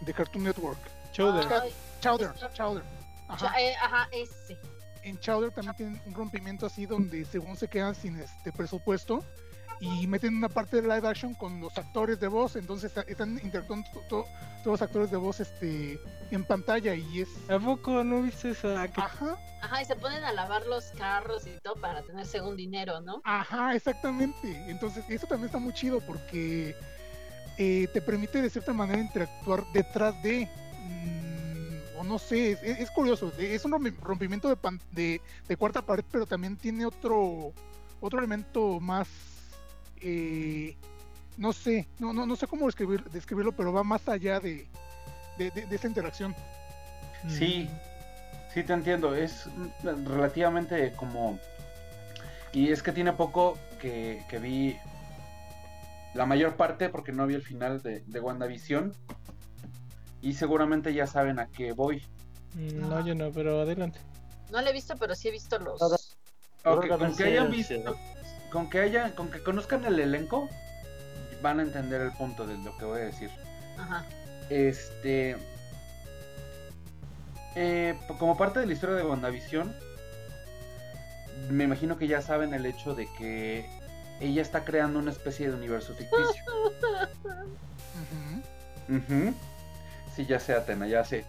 A: de Cartoon Network?
E: Chowder.
A: Chowder, Chowder. Ajá.
C: eh, ajá, ese.
A: En Chowder también tienen un rompimiento así donde según se quedan sin este presupuesto y meten una parte de live action con los actores de voz, entonces está- están interactuando to- to- todos los actores de voz este en pantalla y es
E: ¿A poco no viste esa?
A: ajá,
C: Ajá, y se ponen a lavar los carros y todo para tener según dinero, ¿no?
A: ajá, exactamente. Entonces, eso también está muy chido porque eh, te permite de cierta manera interactuar detrás de mm, o no sé, es, es curioso, es un rompi- rompimiento de, pan- de, de cuarta pared, pero también tiene otro otro elemento más eh, no sé, no, no, no sé cómo describir, describirlo, pero va más allá de, de, de- de esa interacción.
D: Sí, sí te entiendo. Es relativamente como... Y es que tiene poco que, que vi la mayor parte porque no vi el final de, de WandaVision. Y seguramente ya saben a qué voy.
E: Mm, No, yo no, pero adelante.
C: No lo he visto, pero sí he visto los.
F: Ahora-
D: Ok,
F: Ahora
D: con que hayan visto, con que haya, con que conozcan el elenco, van a entender el punto de lo que voy a decir.
C: Ajá.
D: Este. eh, como parte de la historia de WandaVision, me imagino que ya saben el hecho de que ella está creando una especie de universo ficticio. (laughs) Sí, ya sé, Atena, ya sé.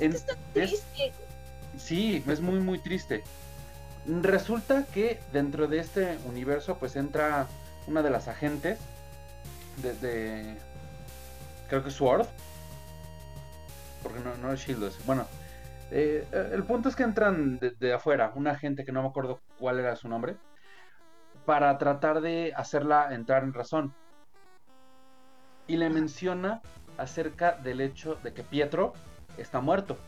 D: En- es-
C: Triste.
D: sí, es muy, muy triste. Resulta que dentro de este universo, pues entra una de las agentes de. de- creo que Sword. Porque no, no es Shield. Bueno, eh, el punto es que entran de, de afuera, una agente que no me acuerdo cuál era su nombre, para tratar de hacerla entrar en razón. Y le menciona acerca del hecho de que Pietro está muerto.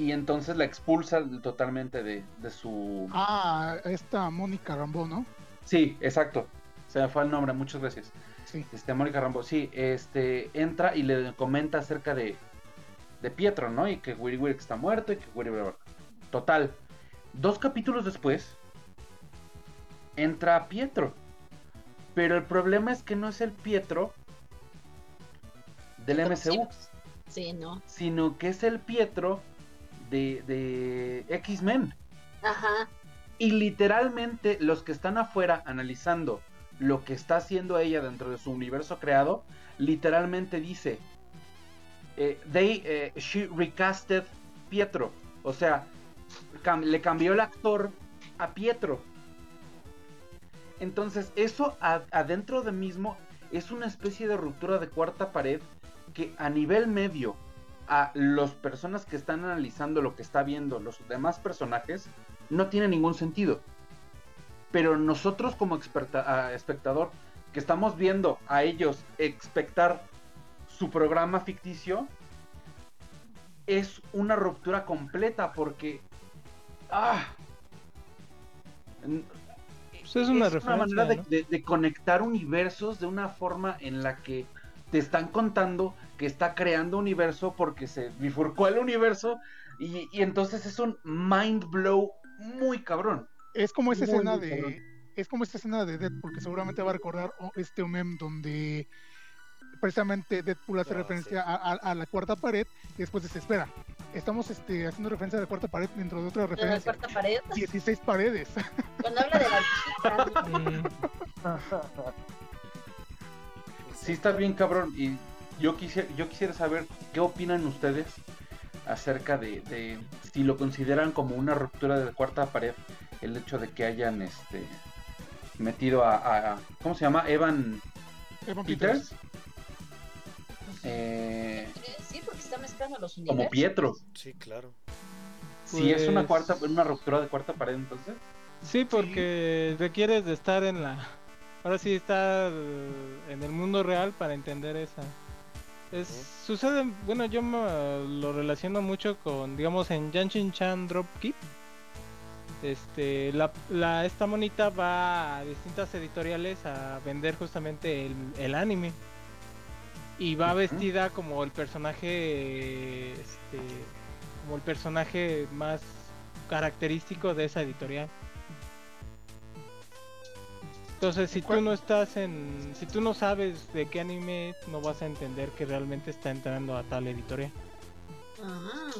D: Y entonces la expulsa totalmente de, de su...
A: Ah, esta Mónica Rambo, ¿no?
D: Sí, exacto. Se me fue el nombre, muchas gracias.
A: Sí.
D: Este, Mónica Rambo, sí, este, entra y le comenta acerca de, de Pietro, ¿no? Y que Wiri Wiri está muerto y que Wiri Wiri- Total. Dos capítulos después, entra Pietro. Pero el problema es que no es el Pietro del MCU.
C: Sí, no.
D: sino que es el Pietro de, de X-Men.
C: Ajá.
D: Y literalmente los que están afuera analizando lo que está haciendo ella dentro de su universo creado, literalmente dice, eh, they, eh, she recasted Pietro. O sea, cam- le cambió el actor a Pietro. Entonces, eso adentro de mismo es una especie de ruptura de cuarta pared que a nivel medio a las personas que están analizando lo que está viendo los demás personajes no tiene ningún sentido. Pero nosotros como ah, espectador que estamos viendo a ellos expectar su programa ficticio es una ruptura completa porque ah,
E: Pues es una
D: manera de,
E: ¿no?
D: de- de conectar universos de una forma en la que te están contando que está creando universo porque se bifurcó el universo y, y entonces es un mind blow muy cabrón.
A: Es como esa
D: Muy,
A: escena
D: muy cabrón.
A: de. Es como esta escena de Deadpool, que seguramente va a recordar este meme donde precisamente Deadpool hace
B: Ah,
A: referencia a, a- a la cuarta pared y después dice, espera, estamos este, haciendo referencia a la cuarta pared dentro de otra
C: De la
A: referencia.
C: cuarta pared.
A: 16 paredes. (laughs)
C: Cuando habla de la. (laughs)
D: Sí está bien cabrón y yo quisiera, yo quisiera saber qué opinan ustedes acerca de, de si lo consideran como una ruptura de la cuarta pared el hecho de que hayan este metido a, a- ¿cómo se llama? Evan
A: Evan
D: Peters eh,
C: Sí, porque está mezclando los universos.
D: como Pietro.
B: Sí, claro.
D: Si es una
E: Pues-
D: cuarta, una ruptura de cuarta pared entonces.
E: Sí, porque requieres de estar en la... Ahora sí estar en el mundo real para entender esa. Es, Sucede, bueno, yo me lo relaciono mucho con, digamos, en Yanshin Chan Dropkick. Este, la, la, esta monita va a distintas editoriales a vender justamente el, el anime. Y va vestida como el personaje, este, como el personaje más característico de esa editorial. Entonces, si tú
A: ¿Cuál?
E: no estás en, si tú no sabes de qué anime, no vas a entender que realmente está entrando a tal editorial.
C: Ajá.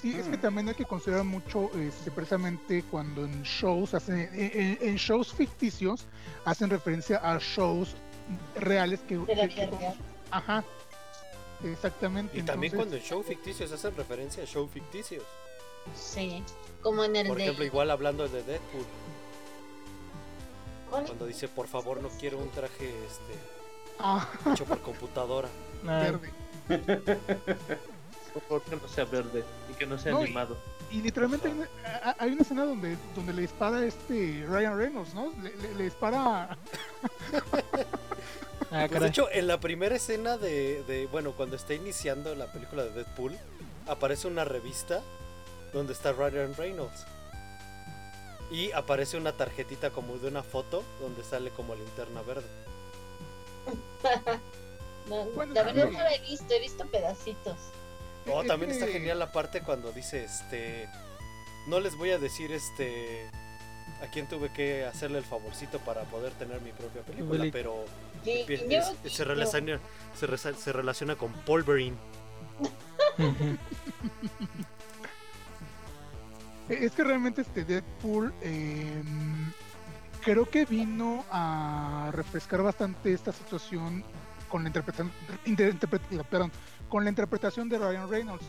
A: Sí, es que también hay que considerar mucho este, precisamente cuando en shows hacen, en, shows ficticios hacen referencia a shows reales que,
C: De la
A: que-
C: vida
A: que-
C: real.
A: ajá exactamente
B: Y también
A: entonces-
B: cuando en show ficticios hacen referencia a show ficticios.
C: Sí. Como en el
B: Por
C: de.
B: ejemplo, igual hablando de Deadpool. Cuando dice, por favor, no quiero un traje este,
A: ah,
B: hecho por computadora. (laughs)
A: Verde. (laughs)
F: Por favor, que no sea verde y que no sea
A: No,
F: animado.
A: y literalmente hay una, a- hay una escena donde donde le dispara este Ryan Reynolds no le, le- le dispara (laughs)
E: ah,
B: Pues, de hecho, en la primera escena de, de, bueno, cuando está iniciando la película de Deadpool, aparece una revista donde está Ryan Reynolds. Y aparece una tarjetita como de una foto donde sale como linterna verde. (laughs)
C: No,
A: Bueno,
C: la verdad no la he visto, he visto pedacitos.
B: Oh, también está (laughs) genial la parte cuando dice, este, no les voy a decir, este, a quién tuve que hacerle el favorcito para poder tener mi propia película, pero se, relaciona, se, resa- se relaciona con Polverine. (laughs)
E: Ujú.
A: Es que realmente este Deadpool eh, creo que vino a refrescar bastante esta situación con la interpretación, con la interpretación de Ryan Reynolds,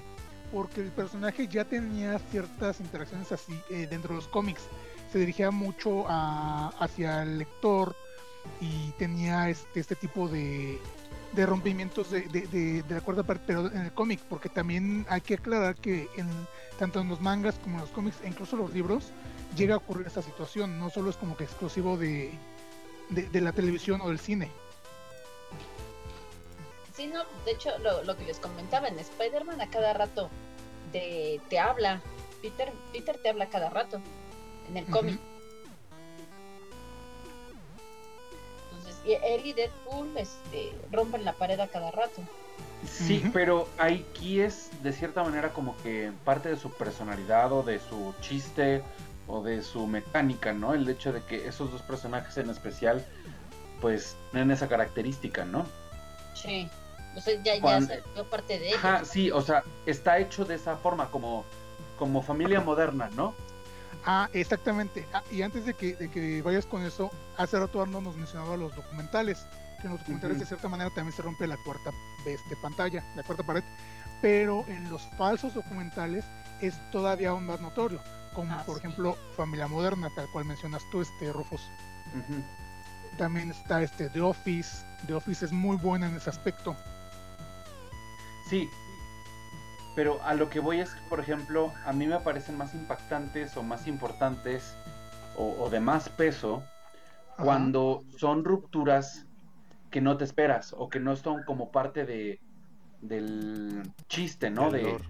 A: porque el personaje ya tenía ciertas interacciones así eh, dentro de los cómics. Se dirigía mucho hacia el lector y tenía este, este tipo de, de rompimientos de, de- de- de la cuarta parte, pero en el cómic, porque también hay que aclarar que en, tanto en los mangas como en los cómics e incluso los libros llega a ocurrir esta situación, no solo es como que exclusivo de, de, de la televisión o del cine.
C: Sí, no, de hecho, lo, lo que les comentaba en Spider-Man a cada rato te, te habla. Peter, Peter te habla cada rato en el cómic. Y él y Deadpool este, rompen la pared a cada rato.
D: Sí,
A: Ujú.
D: pero aquí es de cierta manera como que parte de su personalidad o de su chiste o de su mecánica, ¿no? El hecho de que esos dos personajes en especial, pues, tienen esa característica, ¿no?
C: Sí. O sea, ya, ya
D: Cuando-
C: salió parte de ellos.
D: Ajá, sí, o sea, está hecho de esa forma, como, como familia moderna, ¿no?
A: Ah, exactamente. Ah, y antes de que, de que vayas con eso, hace rato Arno nos mencionaba los documentales. Que en los documentales de cierta manera también se rompe la cuarta este, pantalla, la cuarta pared. Pero en los falsos documentales es todavía aún más notorio. Como
C: Ah,
A: por
C: sí.
A: ejemplo Familia Moderna, tal cual mencionas tú, este Rufus. También está este The Office. The Office es muy buena en ese aspecto.
D: Sí, pero a lo que voy es que, por ejemplo, a mí me parecen más impactantes o más importantes o, o de más peso
A: Ajá.
D: cuando son rupturas que no te esperas o que no son como parte de del chiste, ¿no?
B: Del
D: De,
B: lore.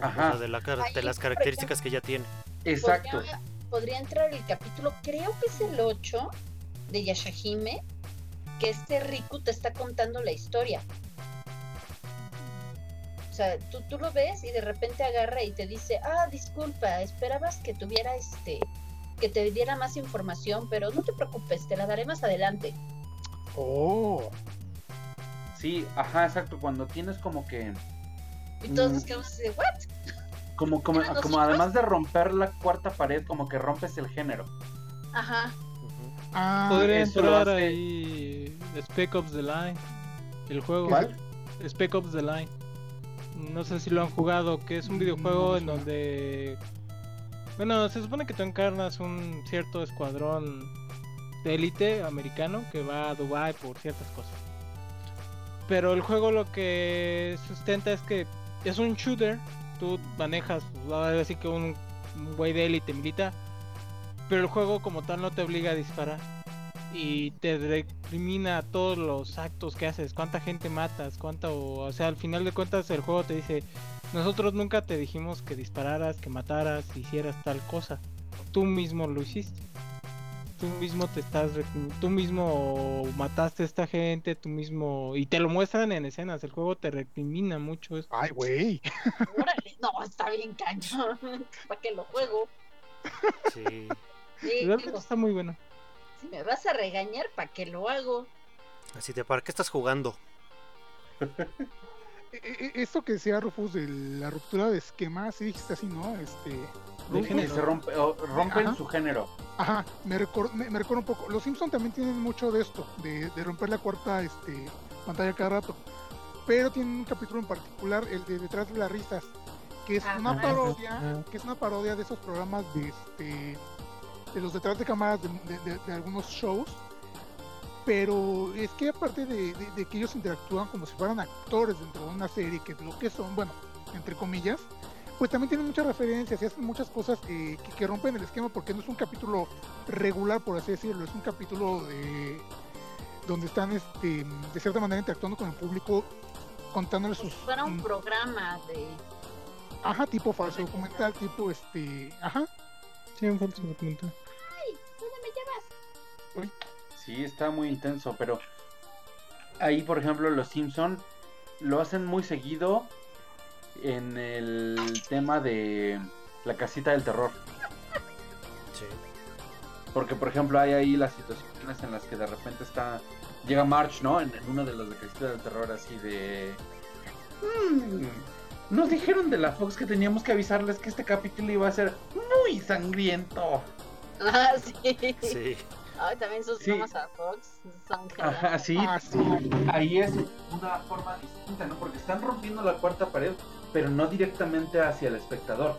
B: O
D: ajá,
B: sea, de, la de las características que ya tiene.
D: exacto.
C: Podría, podría entrar el capítulo, creo que es el 8 de Yashahime, que este Riku te está contando la historia. O sea, tú, tú lo ves y de repente agarra y te dice, ah, disculpa, esperabas que tuviera este, que te diera más información, pero no te preocupes, te la daré más adelante.
A: Oh,
D: Sí, ajá, exacto. Cuando tienes como que
C: Y todos
D: Mm.
C: nos quedamos así de, ¿what?
D: como como,
C: ¿Eran los
D: como además de romper la cuarta pared, como que rompes el género.
C: Ajá.
B: Ujú.
A: ah,
E: Podría
D: eso lo
E: entrar
D: hace-
E: ahí Spec Ops The Line. El juego.
D: ¿Cuál?
E: Spec Ops The Line. No sé si lo han jugado, que es un videojuego en donde... Bueno, se supone que tú encarnas un cierto escuadrón de élite americano que va a Dubai por ciertas cosas. Pero el juego lo que sustenta es que es un shooter, tú manejas, pues, ahora sí que un un güey de élite militar, pero el juego como tal no te obliga a disparar y te recrimina todos los actos que haces, cuánta gente matas, cuánto, o sea, al final de cuentas el juego te dice, nosotros nunca te dijimos que dispararas, que mataras, hicieras tal cosa, tú mismo lo hiciste. Tú mismo te estás, tú mismo mataste a esta gente, tú mismo, y te lo muestran en escenas, el juego te recrimina mucho eso.
A: ay, güey.
C: Órale, no, está bien cañón. (laughs) ¿Para qué lo juego?
B: Sí.
C: Sí,
E: Realmente
C: digo,
E: está muy bueno.
C: Si me vas a regañar, ¿para qué lo hago?
B: Así de, ¿para qué estás jugando? (laughs)
A: E- e- Esto que decía Rufus de la ruptura de esquema, sí dijiste así, ¿no? Este,
E: De
D: Que
E: género.
D: se rompe, o rompen
A: Ajá.
D: su género.
A: Ajá, me recuerda me, me un poco. Los Simpsons también tienen mucho de esto, de, de romper la cuarta este, pantalla cada rato. Pero tienen un capítulo en particular, el de Detrás de las Risas, que es una
C: Ajá.
A: parodia,
E: Ajá.
A: que es una parodia de esos programas de este de los detrás de cámaras de, de- de- algunos shows. Pero es que aparte de, que ellos interactúan como si fueran actores dentro de una serie, que es lo que son, bueno, entre comillas, pues también tienen muchas referencias y hacen muchas cosas eh, que, que rompen el esquema porque no es un capítulo regular, por así decirlo, es un capítulo de donde están este, de cierta manera interactuando con el público, contándole
C: Como
A: sus
C: si fuera un
A: mm,
C: programa de.
A: ajá, tipo falso documental, tipo este, ajá,
E: Sí, un falso documental.
C: ¿Dónde me llevas?
D: Sí, está muy intenso, pero ahí, por ejemplo, los Simpson lo hacen muy seguido en el tema de la casita del terror.
B: Sí.
D: Porque, por ejemplo, hay ahí las situaciones en las que de repente está. Llega March, ¿no? En, en una de las de casita del terror, así de. "Mm, nos dijeron de la Fox que teníamos que avisarles que este capítulo iba a ser muy sangriento.
C: Ah, sí.
B: Sí.
C: Ay, también sus
D: Sí.
C: bromas a Fox son
D: Ajá, sí.
A: ah, sí,
D: Ahí es una forma distinta, ¿no? Porque están rompiendo la cuarta pared, pero no directamente hacia el espectador,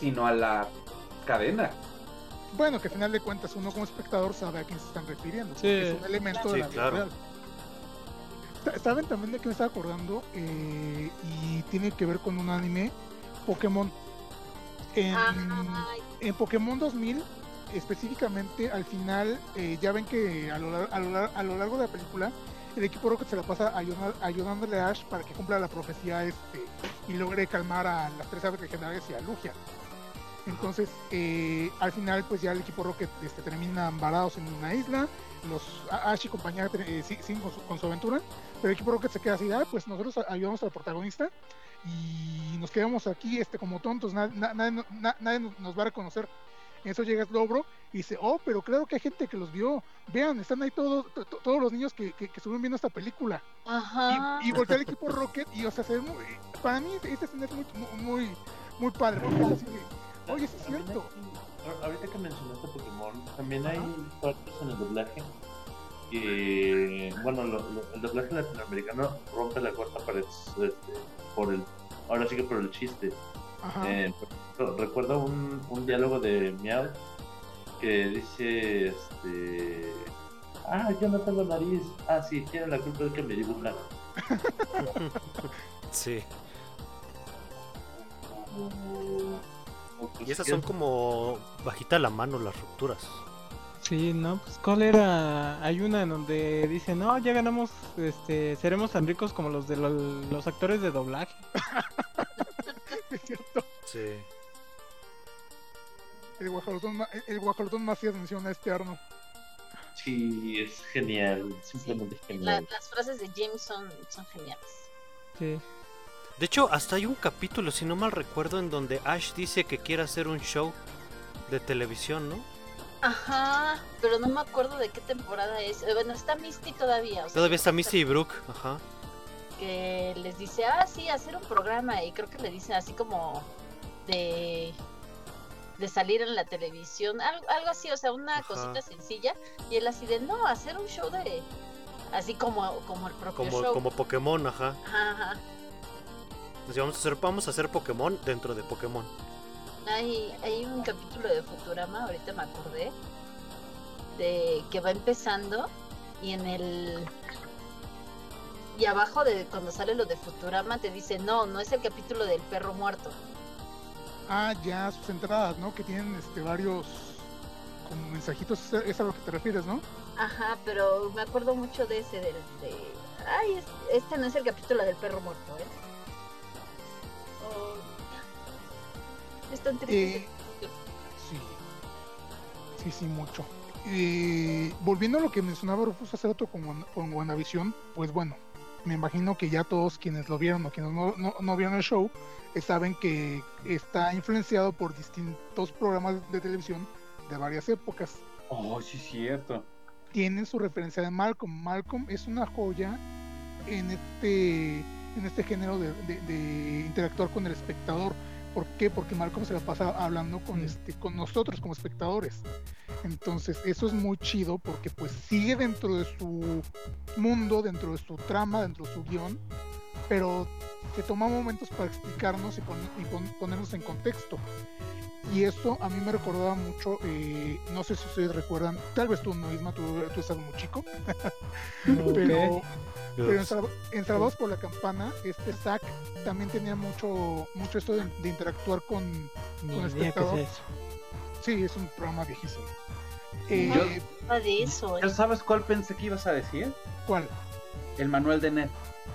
D: sino a la cadena.
A: Bueno, que al final de cuentas uno como espectador sabe a quién se están refiriendo.
E: Sí.
A: porque es un elemento de
B: Sí,
A: la vida
B: claro.
A: real. Sa- ¿Saben también de qué me estaba acordando? Eh, y tiene que ver con un anime, Pokémon. En, Pokémon 2000, específicamente al final, eh, ya ven que a lo, a, lo, a lo largo de la película, el equipo Rocket se la pasa ayudando- ayudándole a Ash para que cumpla la profecía este y logre calmar a las tres aves legendarias y a Lugia. Entonces, eh, al final, pues ya el equipo Rocket este, terminan varados en una isla. Los Ash y compañía eh, siguen con su, con su aventura. Pero el equipo Rocket se queda así, ah, pues nosotros ayudamos al protagonista y nos quedamos aquí este como tontos, na- na- nadie, no- na- nadie nos- va a reconocer. En eso llega Slowbro y dice, oh, pero claro que hay gente que los vio. Vean, están ahí todos, to- to- todos los niños que, que, que estuvieron viendo esta película.
C: Ajá.
A: Y, y voltea al equipo Rocket y, o sea, se ve muy, para mí esta escena es muy, muy, muy padre. Porque así de, oye, sí es cierto.
F: ahorita que mencionaste Pokémon, también hay partes en el doblaje que, bueno, lo- lo- el doblaje latinoamericano rompe la cuarta pared este, por el, ahora sí que por el chiste. Eh, por recuerdo un, un diálogo de Meow que dice, este, ah, yo no tengo nariz, ah, sí, tiene la culpa de que me dibujan.
B: Sí.
F: Pues,
B: Y esas son como bajita la mano las rupturas.
E: Sí, no, pues ¿cuál era? Hay una en donde dice, no, ya ganamos, este, seremos tan ricos como los de lo- los actores de doblaje. (laughs)
A: Es cierto.
B: Sí.
A: El guajolotón, el guajolotón Macías menciona a este Arno.
F: Sí, es genial, simplemente genial.
C: las frases de James son, son geniales.
E: Sí.
B: De hecho, hasta hay un capítulo, si no mal recuerdo, en donde Ash dice que quiere hacer un show de televisión, ¿no?
C: Ajá, pero no me acuerdo de qué temporada es. Eh, Bueno, está Misty todavía. o sea,
B: Todavía está Misty y Brooke, ajá.
C: Que les dice, ah, sí, hacer un programa. Y creo que le dicen así como de de salir en la televisión, algo, algo así, o sea, una
B: Ajá.
C: cosita sencilla. Y él así de, no, hacer un show de... Así como, como el propio
B: Como,
C: show.
B: como Pokémon, ajá.
C: Ajá, ajá.
B: Pues vamos a hacer, vamos a hacer Pokémon dentro de Pokémon.
C: Hay, hay un capítulo de Futurama, ahorita me acordé, de que va empezando y en el... Y abajo de cuando sale lo de Futurama te dice, no, no es el capítulo del perro muerto.
A: Ah, ya, sus entradas, ¿no? Que tienen este varios como mensajitos, es a- lo que te refieres, ¿no?
C: Ajá, pero me acuerdo mucho de ese, del de... Ay, es- este no es el capítulo del perro muerto, ¿eh? Es tan triste.
A: Eh, sí. Sí, sí, mucho. Eh, volviendo a lo que mencionaba Rufus hace rato con, con WandaVision, pues bueno, me imagino que ya todos quienes lo vieron o quienes no, no- no vieron el show eh, saben que está influenciado por distintos programas de televisión de varias épocas.
D: Oh, sí, cierto.
A: Tienen su referencia de Malcolm. Malcolm es una joya en este, en este género de, de- de interactuar con el espectador. ¿Por qué? Porque Malcolm se la pasa hablando con, este, con nosotros como espectadores. Entonces, eso es muy chido porque pues sigue dentro de su mundo, dentro de su trama, dentro de su guion, pero se toma momentos para explicarnos y, pon- y pon- ponernos en contexto. Y eso a mí me recordaba mucho, eh, no sé si ustedes recuerdan, tal vez tú no, Isma, tú, tú estás muy chico, (laughs) pero, pero en, Salva- en Salvados por la Campana, este Zack también tenía mucho, mucho esto de, de interactuar con,
E: Ni
A: con espectador.
E: es.
A: Sí, es un programa viejísimo. Eh,
D: Yo-
C: Nada de eso,
D: ¿Ya
C: ¿eh?
D: sabes cuál pensé que ibas a decir?
A: ¿Cuál?
D: El manual de Ned.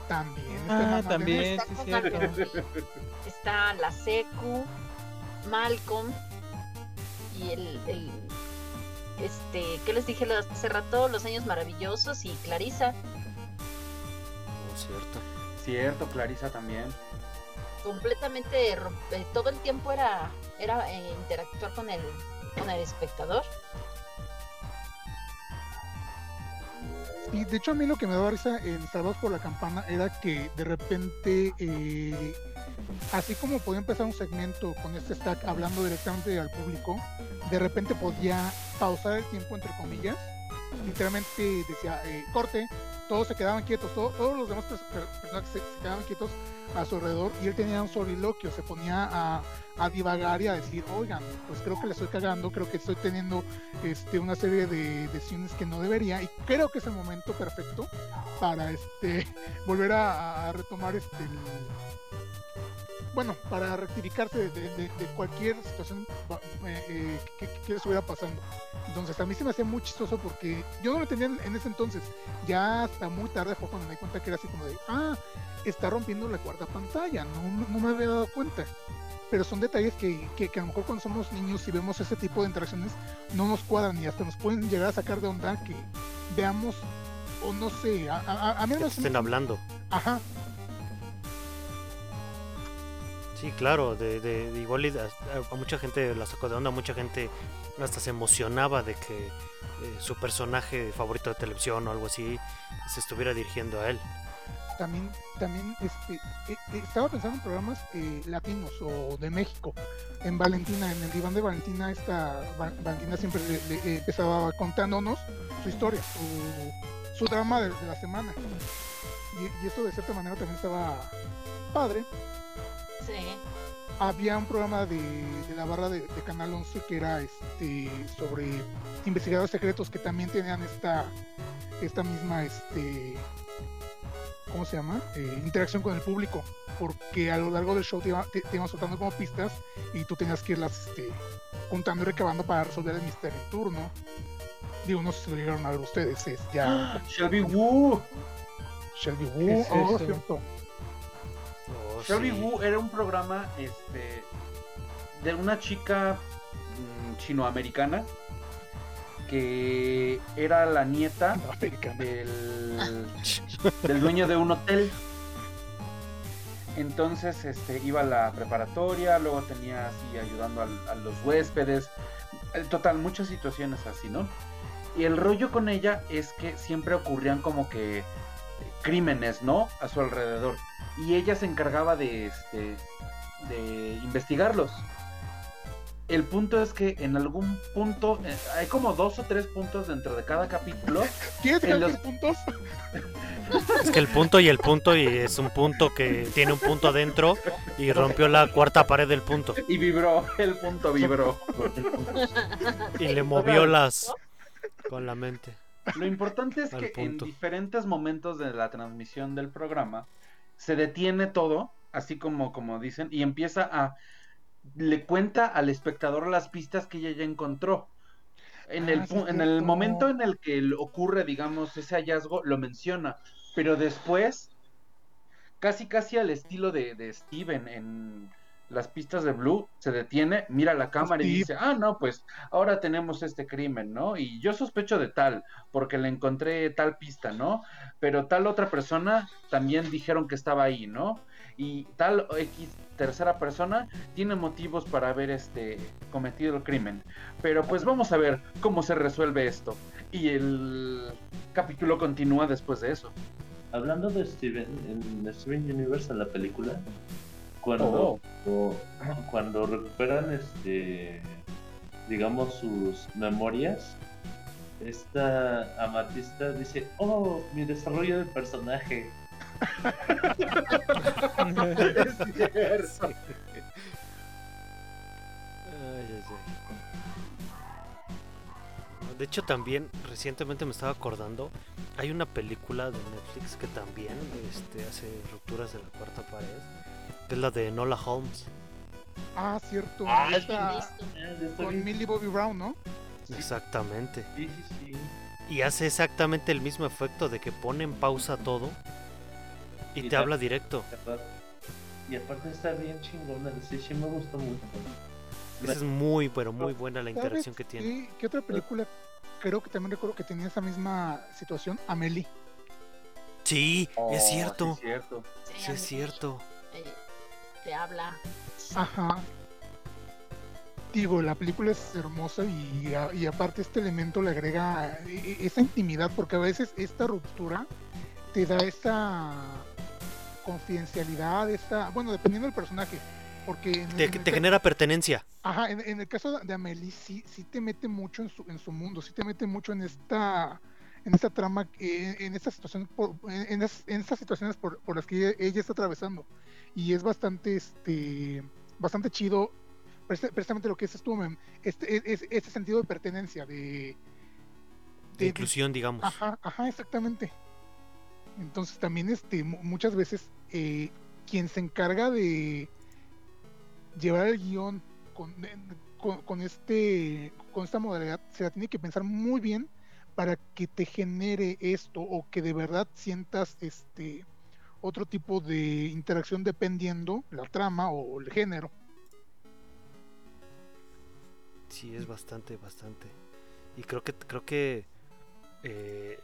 A: También. este
E: Ah, también, sí, cierto.
C: Está la Secu, Malcolm y el, el este, ¿qué les dije hace rato? Los años maravillosos y Clarisa,
B: Oh, cierto.
D: Cierto, Clarisa también.
C: completamente eh, todo el tiempo era era eh, interactuar con el con el espectador.
A: Y de hecho a mí lo que me daba risa en Salvados por la Campana era que de repente, eh, así como podía empezar un segmento con este stack hablando directamente al público, de repente podía pausar el tiempo entre comillas, literalmente decía eh, corte, todos se quedaban quietos, todo- todos los demás pers- per- personajes se, se quedaban quietos a su alrededor y él tenía un soliloquio, se ponía a, a divagar y a decir, oigan, pues creo que le estoy cagando, creo que estoy teniendo este, una serie de decisiones que no debería y creo que es el momento perfecto para este (laughs) volver a, retomar este bueno para rectificarse de, cualquier situación eh, eh, que, que, estuviera pasando. Entonces a mí se me hacía muy chistoso porque yo no lo entendía en, en ese entonces. Ya hasta muy tarde fue cuando me di cuenta que era así como de ah está rompiendo la cuarta pantalla no, no me había dado cuenta pero son detalles que, que, que a lo mejor cuando somos niños y vemos ese tipo de interacciones no nos cuadran y hasta nos pueden llegar a sacar de onda que veamos o no sé, a, a, a mí
B: Que
A: me
B: te estén hablando.
A: Ajá,
B: Sí, claro, de, de- de igual a mucha gente la sacó de onda, mucha gente hasta se emocionaba de que eh, su personaje favorito de televisión o algo así se estuviera dirigiendo a él.
A: También, también este, eh, eh, estaba pensando en programas eh, latinos o de México. En Valentina, en el diván de Valentina, esta Va- Valentina siempre le- le- empezaba contándonos su historia, su, su drama de, de la semana. Y, y esto de cierta manera también estaba padre.
C: Sí.
A: había un programa de, de la barra de, de Canal 11 que era este sobre investigadores secretos que también tenían esta esta misma este ¿cómo se llama? Eh, interacción con el público porque a lo largo del show te, iba- te- te iban soltando como pistas y tú tenías que irlas este, juntando y recabando para resolver el misterio en turno digo no sé si lo llegaron a ver ustedes es ya (gasps)
D: Shelby Woo.
A: Shelby
E: ¿Qué
A: Woo
E: es
A: oh, cierto.
B: Oh,
D: Shelby
B: sí.
D: Woo era un programa este, de una chica mm, chinoamericana que era la nieta del, (laughs) del dueño de un hotel. Entonces este, iba a la preparatoria, luego tenía así ayudando al- a, los huéspedes. En total, muchas situaciones así, ¿no? Y el rollo con ella es que siempre ocurrían como que eh, crímenes, ¿no? A su alrededor. Y ella se encargaba de, este, de investigarlos. El punto es que en algún punto, eh, hay como dos o tres puntos dentro de cada capítulo. (laughs)
A: ¿Quieres
D: En
A: dejar
D: los-
A: puntos? (laughs)
B: Es que el punto y el punto y es un punto que tiene un punto adentro y rompió la cuarta pared del punto
D: Y vibró, el punto vibró.
B: y le movió las con la mente.
D: Lo importante es que en diferentes momentos de la transmisión del programa se detiene todo, así como, como dicen, y empieza a... Le cuenta al espectador las pistas que ella ya encontró. En,
A: Ah,
D: el,
A: sí,
D: pu- en el momento en el que ocurre, digamos, ese hallazgo, lo menciona, pero después, casi casi al estilo de, de Steven en las pistas de Blue, se detiene, mira la cámara y dice, ah, no, pues ahora tenemos este crimen, ¿no? Y yo sospecho de tal, porque le encontré tal pista, ¿no? Pero tal otra persona también dijeron que estaba ahí, ¿no? Y tal X tercera persona tiene motivos para haber este cometido el crimen. Pero pues vamos a ver cómo se resuelve esto. Y el capítulo continúa después de eso.
F: Hablando de Steven, en Steven Universe, en la película, cuando, o- cuando recuperan este digamos sus memorias, esta amatista dice, oh, mi desarrollo de personaje.
D: Es cierto.
B: Ay, ay, ay. De hecho, también recientemente me estaba acordando, hay una película de Netflix que también este, hace rupturas de la cuarta pared, que es la de Nola Holmes.
A: Ah, cierto.
F: Ah,
A: Esta- con. Millie Bobby Brown, ¿no?
B: Exactamente.
F: Sí, sí, sí.
B: Y hace exactamente el mismo efecto de que pone en pausa todo y,
F: Y
B: te habla directo.
F: Y aparte está bien chingona, sí, sí me gustó mucho.
B: Esa es muy, pero muy buena la
A: ¿Sabes
B: interacción que tiene.
A: qué- ¿Qué otra película? Creo que también recuerdo que tenía esa misma situación. Amelie.
B: Sí,
D: Oh,
B: es
D: sí,
B: cierto.
D: cierto.
B: Sí, es cierto.
C: eh, te habla.
A: Ajá. Digo, la película es hermosa y, y aparte este elemento le agrega e- e- esa intimidad porque a veces esta ruptura te da esa confidencialidad, esa, bueno, dependiendo del personaje, porque en,
B: Te,
A: en
B: genera pertenencia.
A: Ajá, en, en el caso de Amelie sí, sí te mete mucho en su, en su mundo, sí te mete mucho en esta en esta trama, eh, en estas situaciones por, en, es- estas situaciones por, por las que ella, ella está atravesando y es bastante este bastante chido precisamente lo que dices tú Mem, este es, es- ese sentido de pertenencia de,
B: De inclusión, digamos.
A: Ajá, ajá, exactamente. Entonces también este mu- muchas veces eh, quien se encarga de llevar el guion con, en- con, con este con esta modalidad se la tiene que pensar muy bien para que te genere esto o que de verdad sientas este otro tipo de interacción dependiendo la trama o el género.
B: Sí, es bastante, bastante. Y creo que, creo que eh,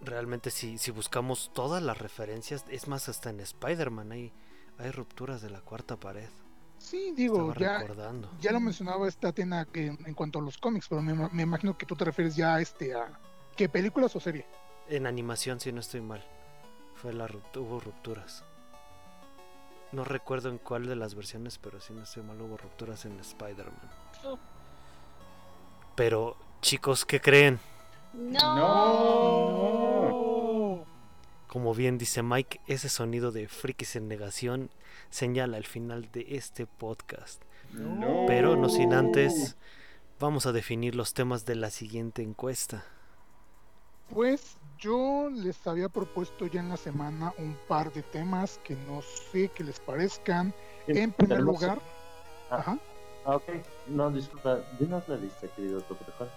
B: realmente si, si buscamos todas las referencias, es más, hasta en Spider-Man hay, hay rupturas de la cuarta pared.
A: Sí, digo,
B: Estaba
A: ya,
B: recordando.
A: ya lo mencionaba esta Atena que en, en cuanto a los cómics, pero me, me imagino que tú te refieres ya a este a qué películas o serie.
B: En animación, si no estoy mal. Fue la rupt- hubo rupturas. No recuerdo en cuál de las versiones, pero si no estoy mal hubo rupturas en Spider-Man.
C: Oh.
B: Pero, chicos, ¿qué creen?
C: No.
B: Como bien dice Mike, ese sonido de frikis en negación señala el final de este podcast.
D: No.
B: Pero no sin antes, vamos a definir los temas de la siguiente encuesta.
A: Pues yo les había propuesto ya en la semana un par de temas que no sé qué les parezcan. En primer lugar,
F: Ah,
A: ajá,
F: ah, ok. No, disculpa. Dinos la lista, querido Toprejón.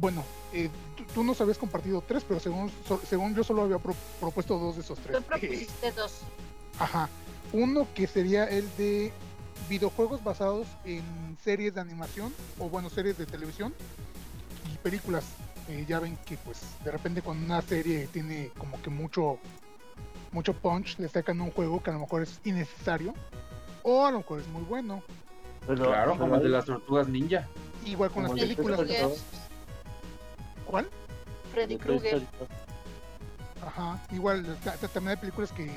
A: Bueno, eh, tú, tú nos habías compartido tres, pero según, so- según yo solo había pro- propuesto dos de esos tres.
C: Tú propusiste dos. (laughs)
A: Ajá. Uno que sería el de videojuegos basados en series de animación o bueno, series de televisión y películas. Eh, ya ven que pues de repente cuando una serie tiene como que mucho mucho punch, le sacan un juego que a lo mejor es innecesario o a lo mejor es muy bueno.
F: Pero,
D: Claro, como el de las tortugas ninja.
A: Igual con las
F: Como
A: películas. ¿Cuál?
C: Freddy Krueger.
A: Ajá, igual ta- ta- también hay películas que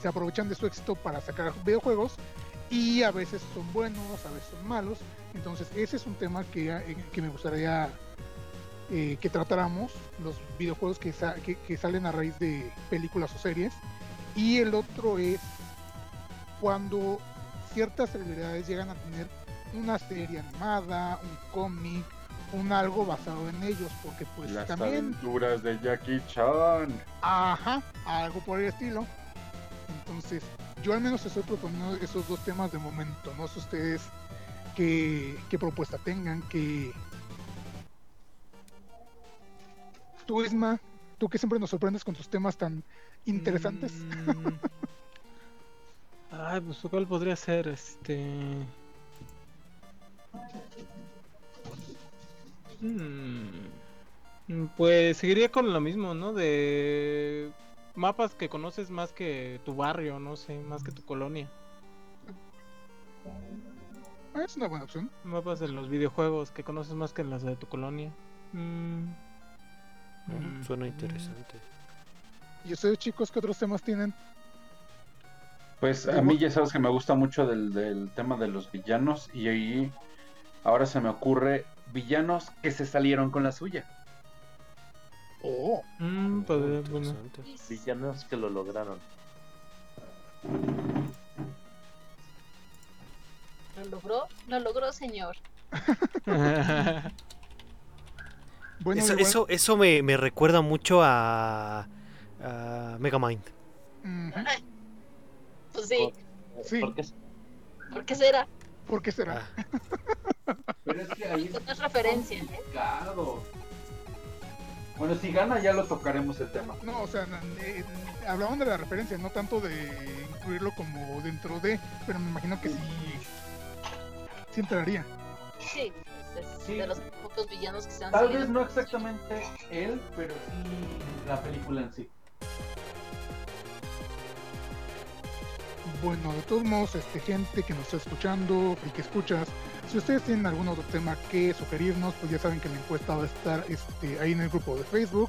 A: se aprovechan de su éxito para sacar videojuegos y a veces son buenos, a veces son malos. Entonces ese es un tema que, eh, que me gustaría eh, que tratáramos, los videojuegos que, sa- que, que salen a raíz de películas o series. Y el otro es cuando ciertas celebridades llegan a tener una serie animada, un cómic, un algo basado en ellos, porque pues
D: Las
A: también
D: aventuras de Jackie Chan.
A: Ajá, algo por el estilo. Entonces, yo al menos estoy proponiendo esos dos temas de momento. No sé ustedes qué, qué propuesta tengan, que... Tú, Isma, tú que siempre nos sorprendes con tus temas tan interesantes.
E: Mm. (laughs) Ay, pues ¿cuál podría ser? Este. Mm, Pues seguiría con lo mismo, ¿no? De mapas que conoces más que tu barrio, no sé, más que tu colonia.
A: Ah, es una buena opción.
E: Mapas de los videojuegos que conoces más que las de tu colonia. Mm.
B: Mm, Suena interesante.
A: ¿Y ustedes, chicos, qué otros temas tienen?
D: Pues a mí ya sabes que me gusta mucho del, del tema de los villanos y ahí ahora se me ocurre villanos que se salieron con la suya.
A: Oh,
E: Mm, podría- bueno.
B: Interesante.
F: Villanos que lo lograron.
C: Lo logró, lo logró, señor. (laughs)
A: bueno,
B: Eso, eso, eso me, me recuerda mucho a, a Megamind.
A: Ujú,
C: Pues sí,
A: Sí.
F: ¿Por qué es-
C: ¿por qué será?
A: ¿Por qué será?
B: Ah, (laughs)
D: Pero es que ahí
C: es referencia. ¿eh?
D: complicado. Bueno, si gana ya lo tocaremos el tema.
A: No, o sea, eh, hablaban de la referencia, no tanto de incluirlo como dentro de, pero me imagino que sí, sí entraría.
C: Sí, es, es
D: Sí.
C: de los pocos villanos que se han
D: Tal
C: salido.
D: vez no exactamente él, pero sí la película en sí.
A: Bueno, de todos modos, este, gente que nos está escuchando y que escuchas, si ustedes tienen algún otro tema que sugerirnos, pues ya saben que la encuesta va a estar este, ahí en el grupo de Facebook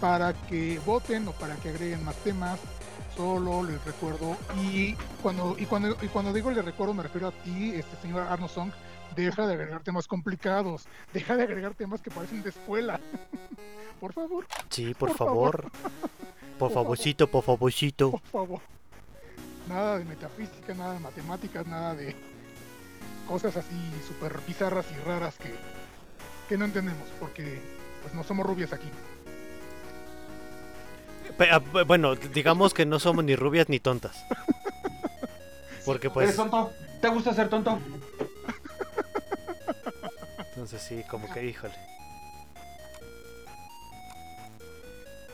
A: para que voten o para que agreguen más temas. Solo les recuerdo y cuando y cuando y cuando digo les recuerdo me refiero a ti, este señor Arno Song, deja de agregar temas complicados, deja de agregar temas que parecen de escuela. (laughs) por favor,
B: sí, por,
A: Por favor.
B: favor. (laughs) Por
A: Por
B: favorcito, por favorcito.
A: por favor. Nada de metafísica, nada de matemáticas, nada de cosas así súper bizarras y raras que, que no entendemos, porque pues no somos rubias aquí.
B: Ah, bu- Bueno, digamos que no somos ni rubias ni tontas. (laughs) Porque
D: ¿Eres
B: pues,
D: tonto? ¿Te gusta ser tonto?
B: entonces sí, como que híjole.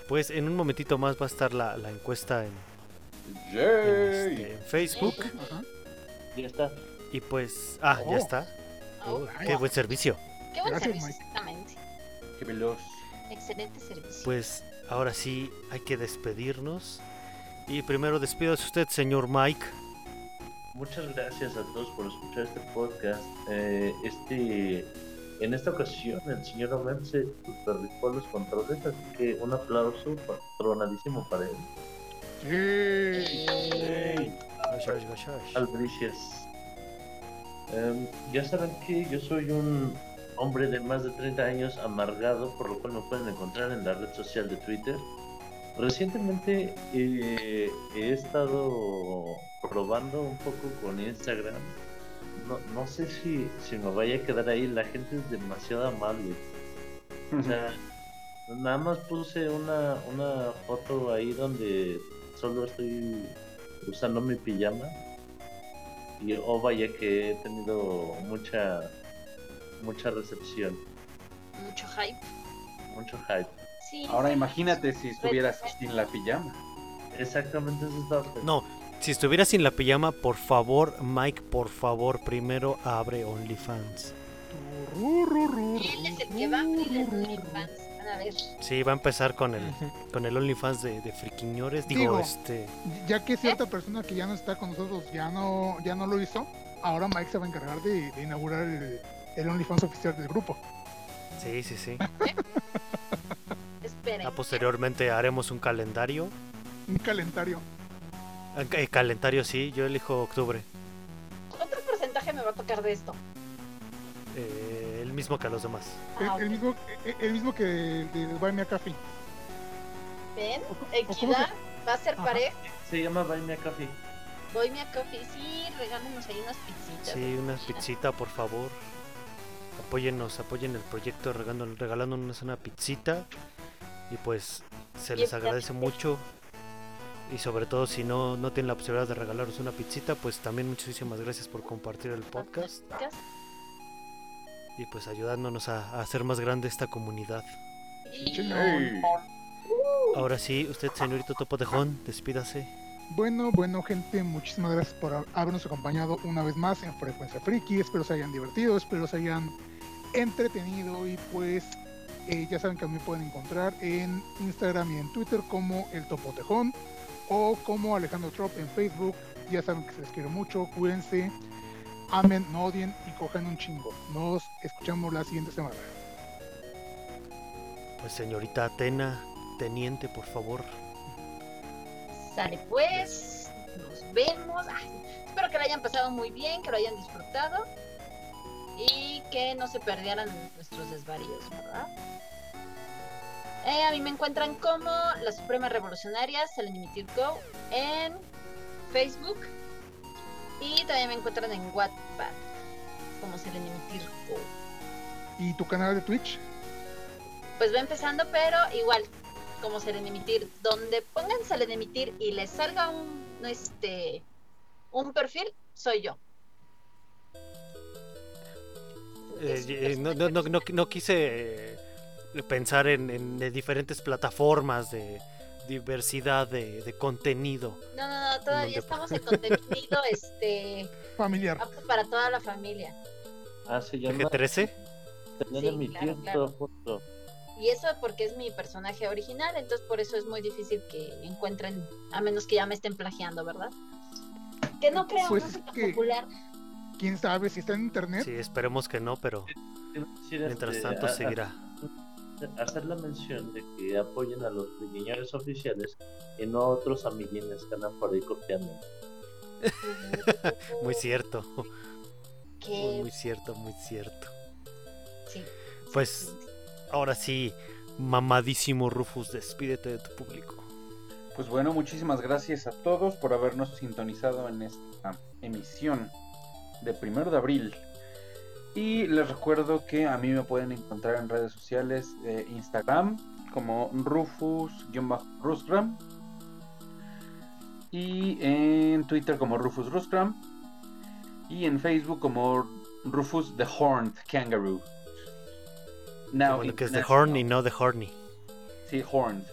B: Pues en un momentito más va a estar la, la encuesta en, en, este, en Facebook.
A: Ajá.
F: Ya está.
B: Y pues, ah, ya
A: Oh.
B: está.
C: Oh,
B: qué buen servicio.
C: qué buen
A: Gracias,
C: servicio,
A: Mike.
C: exactamente.
D: Qué veloz.
C: Excelente servicio.
B: Pues ahora sí hay que despedirnos. Y primero despídase usted, señor Mike.
F: muchas gracias a todos por escuchar este podcast. Eh, este, en esta ocasión, el señor Omer se supervisó los controles, así que un aplauso patronadísimo para él. Albricias. Em, ya saben que yo soy un hombre de más de 30 años amargado, por lo cual me pueden encontrar en la red social de Twitter. Recientemente eh, he estado probando un poco con Instagram. No, no sé si, si me vaya a quedar ahí, la gente es demasiado amable. O sea, (laughs) nada más puse una, una foto ahí donde solo estoy usando mi pijama. Y oh vaya que he tenido mucha mucha recepción,
C: Mucho hype.
F: mucho hype.
C: Sí.
D: Ahora imagínate si estuvieras sin la pijama.
F: Exactamente eso estaba.
B: No, si estuviera sin la pijama, por favor, Mike, por favor, primero abre OnlyFans.
C: Él es el que va a abrir el OnlyFans. Van a ver.
B: Sí, va a empezar con el, con el OnlyFans de, de friquiñores. Digo,
A: Digo.
B: este.
A: Ya que cierta persona que ya no está con nosotros ya no, ya no lo hizo, ahora Mike se va a encargar de, de inaugurar el, el OnlyFans oficial del grupo.
B: Sí, sí, sí. (laughs)
C: Esperen.
B: Ah, posteriormente haremos un calendario.
A: Un calendario.
B: Ah, ca- eh, calendario, sí, yo elijo octubre.
C: ¿Cuánto porcentaje me va a tocar de esto?
B: Eh, el mismo que a los demás.
A: El,
C: Ah,
A: el mismo, el, el mismo que de, de Buy Me a Coffee.
C: ¿Ven?
A: ¿O co- o cómo
C: Equidad. Va a ser
A: Ajá.
C: parejo.
F: Se llama Buy Me a Coffee.
C: Voy a coffee. Sí, regálenos ahí unas pizzitas.
B: Sí, una pizzita, por favor. Apóyennos, apoyen el proyecto regalando, regalándonos una pizzita. Y pues se les agradece mucho. Y sobre todo si no, no tienen la posibilidad de regalaros una pizzita, pues también muchísimas gracias por compartir el podcast. Y pues ayudándonos a, a hacer más grande esta comunidad.
C: Y-
A: Chingón.
B: Ahora sí, usted, señorito Topo Tejón, despídase.
A: Bueno, bueno, gente, muchísimas gracias por ha- habernos acompañado una vez más en Frecuencia Friki. Espero se hayan divertido, espero se hayan entretenido y pues eh, ya saben que a mí me pueden encontrar en Instagram y en Twitter como el Topotejón o como Alejandro Trop en Facebook. Ya saben que se les quiere mucho, cuídense, amen, no odien y cojan un chingo. Nos escuchamos la siguiente semana.
B: Pues señorita Atena, teniente, por favor.
C: Sale pues. Nos vemos. Ay, espero que lo hayan pasado muy bien, que lo hayan disfrutado. Y que no se perdieran nuestros desvaríos, ¿verdad? Eh, a mí me encuentran como la Suprema Revolucionaria, Selenimitir Go, en Facebook. Y también me encuentran en Wattpad, como Selenimitir Go.
A: ¿Y tu canal de Twitch?
C: Pues va empezando, pero igual, como Selenimitir, donde pongan Selenimitir y les salga un este un perfil, soy yo.
B: Eh, eh, no, no, no, no, no quise pensar en, en de diferentes plataformas de diversidad de, de contenido.
C: No, no, no, todavía estamos en (laughs) contenido este
A: Familiar.
C: apto para toda la familia.
F: Ah, se llama
B: ¿PG-13?
F: Tener
C: Sí,
F: mi
C: claro. Y eso porque es mi personaje original, entonces por eso es muy difícil que encuentren, a menos que ya me estén plagiando, ¿verdad? Que no creo,
A: Pues que-
C: popular.
A: ¿Quién sabe si está en internet?
B: Sí, esperemos que no, pero mientras
F: este,
B: tanto
F: a- a-
B: seguirá.
F: Hacer la mención de que apoyen a los friquiñores oficiales y no a otros amiguines que andan por ahí copiando. (laughs)
B: Muy cierto, muy cierto, muy cierto.
C: sí.
B: Pues ahora sí, mamadísimo Rufus, despídete de tu público.
D: Pues bueno, muchísimas gracias a todos por habernos sintonizado en esta emisión de primero de abril. Y les recuerdo que a mí me pueden encontrar en redes sociales, eh, Instagram como Rufus-Rustram y en Twitter como Rufus Rustram y en Facebook como Rufus the Horned Kangaroo. Now,
B: bueno que es
D: international.
B: Horn y no de Horny.
D: Sí, horned.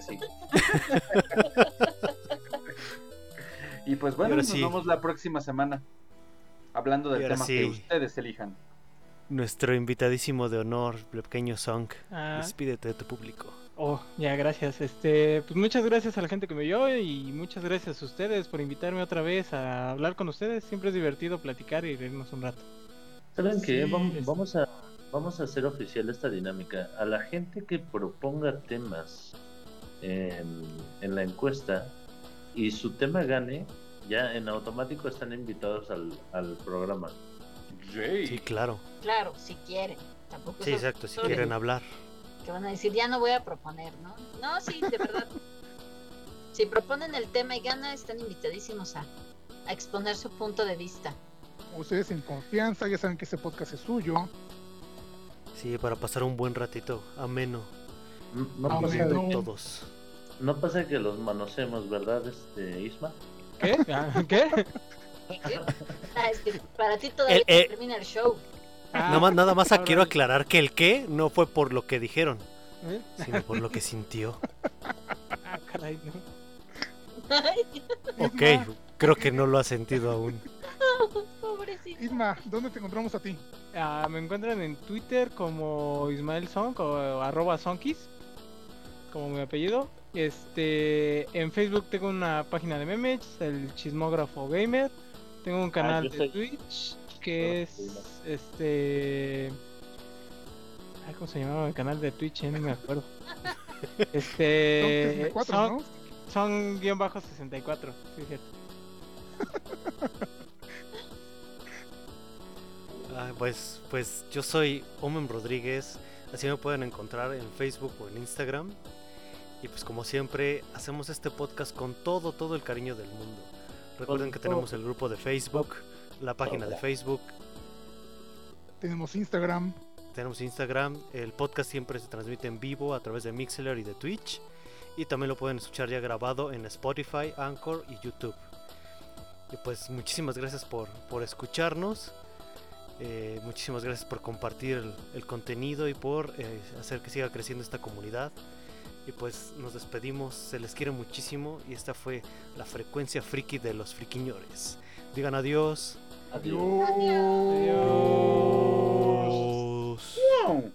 D: Sí, (laughs) y pues bueno, nos
B: sí.
D: vemos la próxima semana. Hablando del tema
B: sí.
D: que ustedes elijan.
B: Nuestro invitadísimo de honor, el pequeño Song,
E: Ah,
B: despídete de tu público.
E: Oh, ya, gracias. Este, pues muchas gracias a la gente que me vio y muchas gracias a ustedes por invitarme otra vez a hablar con ustedes. Siempre es divertido platicar y reírnos un rato.
F: ¿Saben qué?
E: Sí,
F: Vam-
E: es-
F: Vamos a, vamos a hacer oficial esta dinámica. A la gente que proponga temas en, en la encuesta y su tema gane, ya en automático están invitados al, al programa.
D: Yay.
B: Sí, claro.
C: Claro, si quieren. Tampoco
B: Sí, exacto, si quieren hablar.
C: Que van a decir, ya no voy a proponer, ¿no? No, sí, de verdad. (laughs) si proponen el tema y gana, están invitadísimos a, a exponer su punto de vista.
A: Ustedes en confianza, ya saben que este podcast es suyo.
B: Sí, para pasar un buen ratito ameno
F: No,
A: Ah,
F: pasa,
B: de todos.
F: no pasa que los manoseemos, ¿verdad, este Isma?
E: ¿Qué? Ah, ¿Qué?
C: Ah, es que para ti todavía
B: El- eh,
C: termina el show.
E: Ah,
B: nada más, nada más
E: ahora-
B: quiero aclarar que el qué no fue por lo que dijeron,
E: ¿Eh?
B: sino por lo que sintió.
E: Ah, caray, no.
B: Ok, creo que no lo ha sentido aún.
C: Pobrecito.
A: Isma, ¿dónde te encontramos a ti?
E: Ah, me encuentran en Twitter como Ismael Song o arroba Sonkis, como mi apellido. Este, en Facebook tengo una página de memes, el Chismógrafo Gamer. Tengo un canal
F: yo
E: de
F: soy-
E: Twitch que es este, ay, ¿cómo se llamaba el canal de Twitch? No me acuerdo. (laughs)
A: Son
E: Este,
A: 64,
E: son,
A: ¿no?
E: son guion bajo 64, sí, es cierto.
B: Ah, pues, pues yo soy Omen Rodríguez, así me pueden encontrar en Facebook o en Instagram. Y pues como siempre, hacemos este podcast con todo, todo el cariño del mundo. Recuerden que tenemos el grupo de Facebook, la página de Facebook,
A: Tenemos Instagram.
B: tenemos Instagram, el podcast siempre se transmite en vivo a través de Mixler y de Twitch. Y también lo pueden escuchar ya grabado en Spotify, Anchor y YouTube. Y pues muchísimas gracias por, por escucharnos. Eh, muchísimas gracias por compartir el, el contenido y por eh, hacer que siga creciendo esta comunidad. Y pues nos despedimos, se les quiere muchísimo y esta fue la frecuencia friki de los friquiñores. Digan adiós. Adiós. Adiós.
A: adiós.
E: adiós.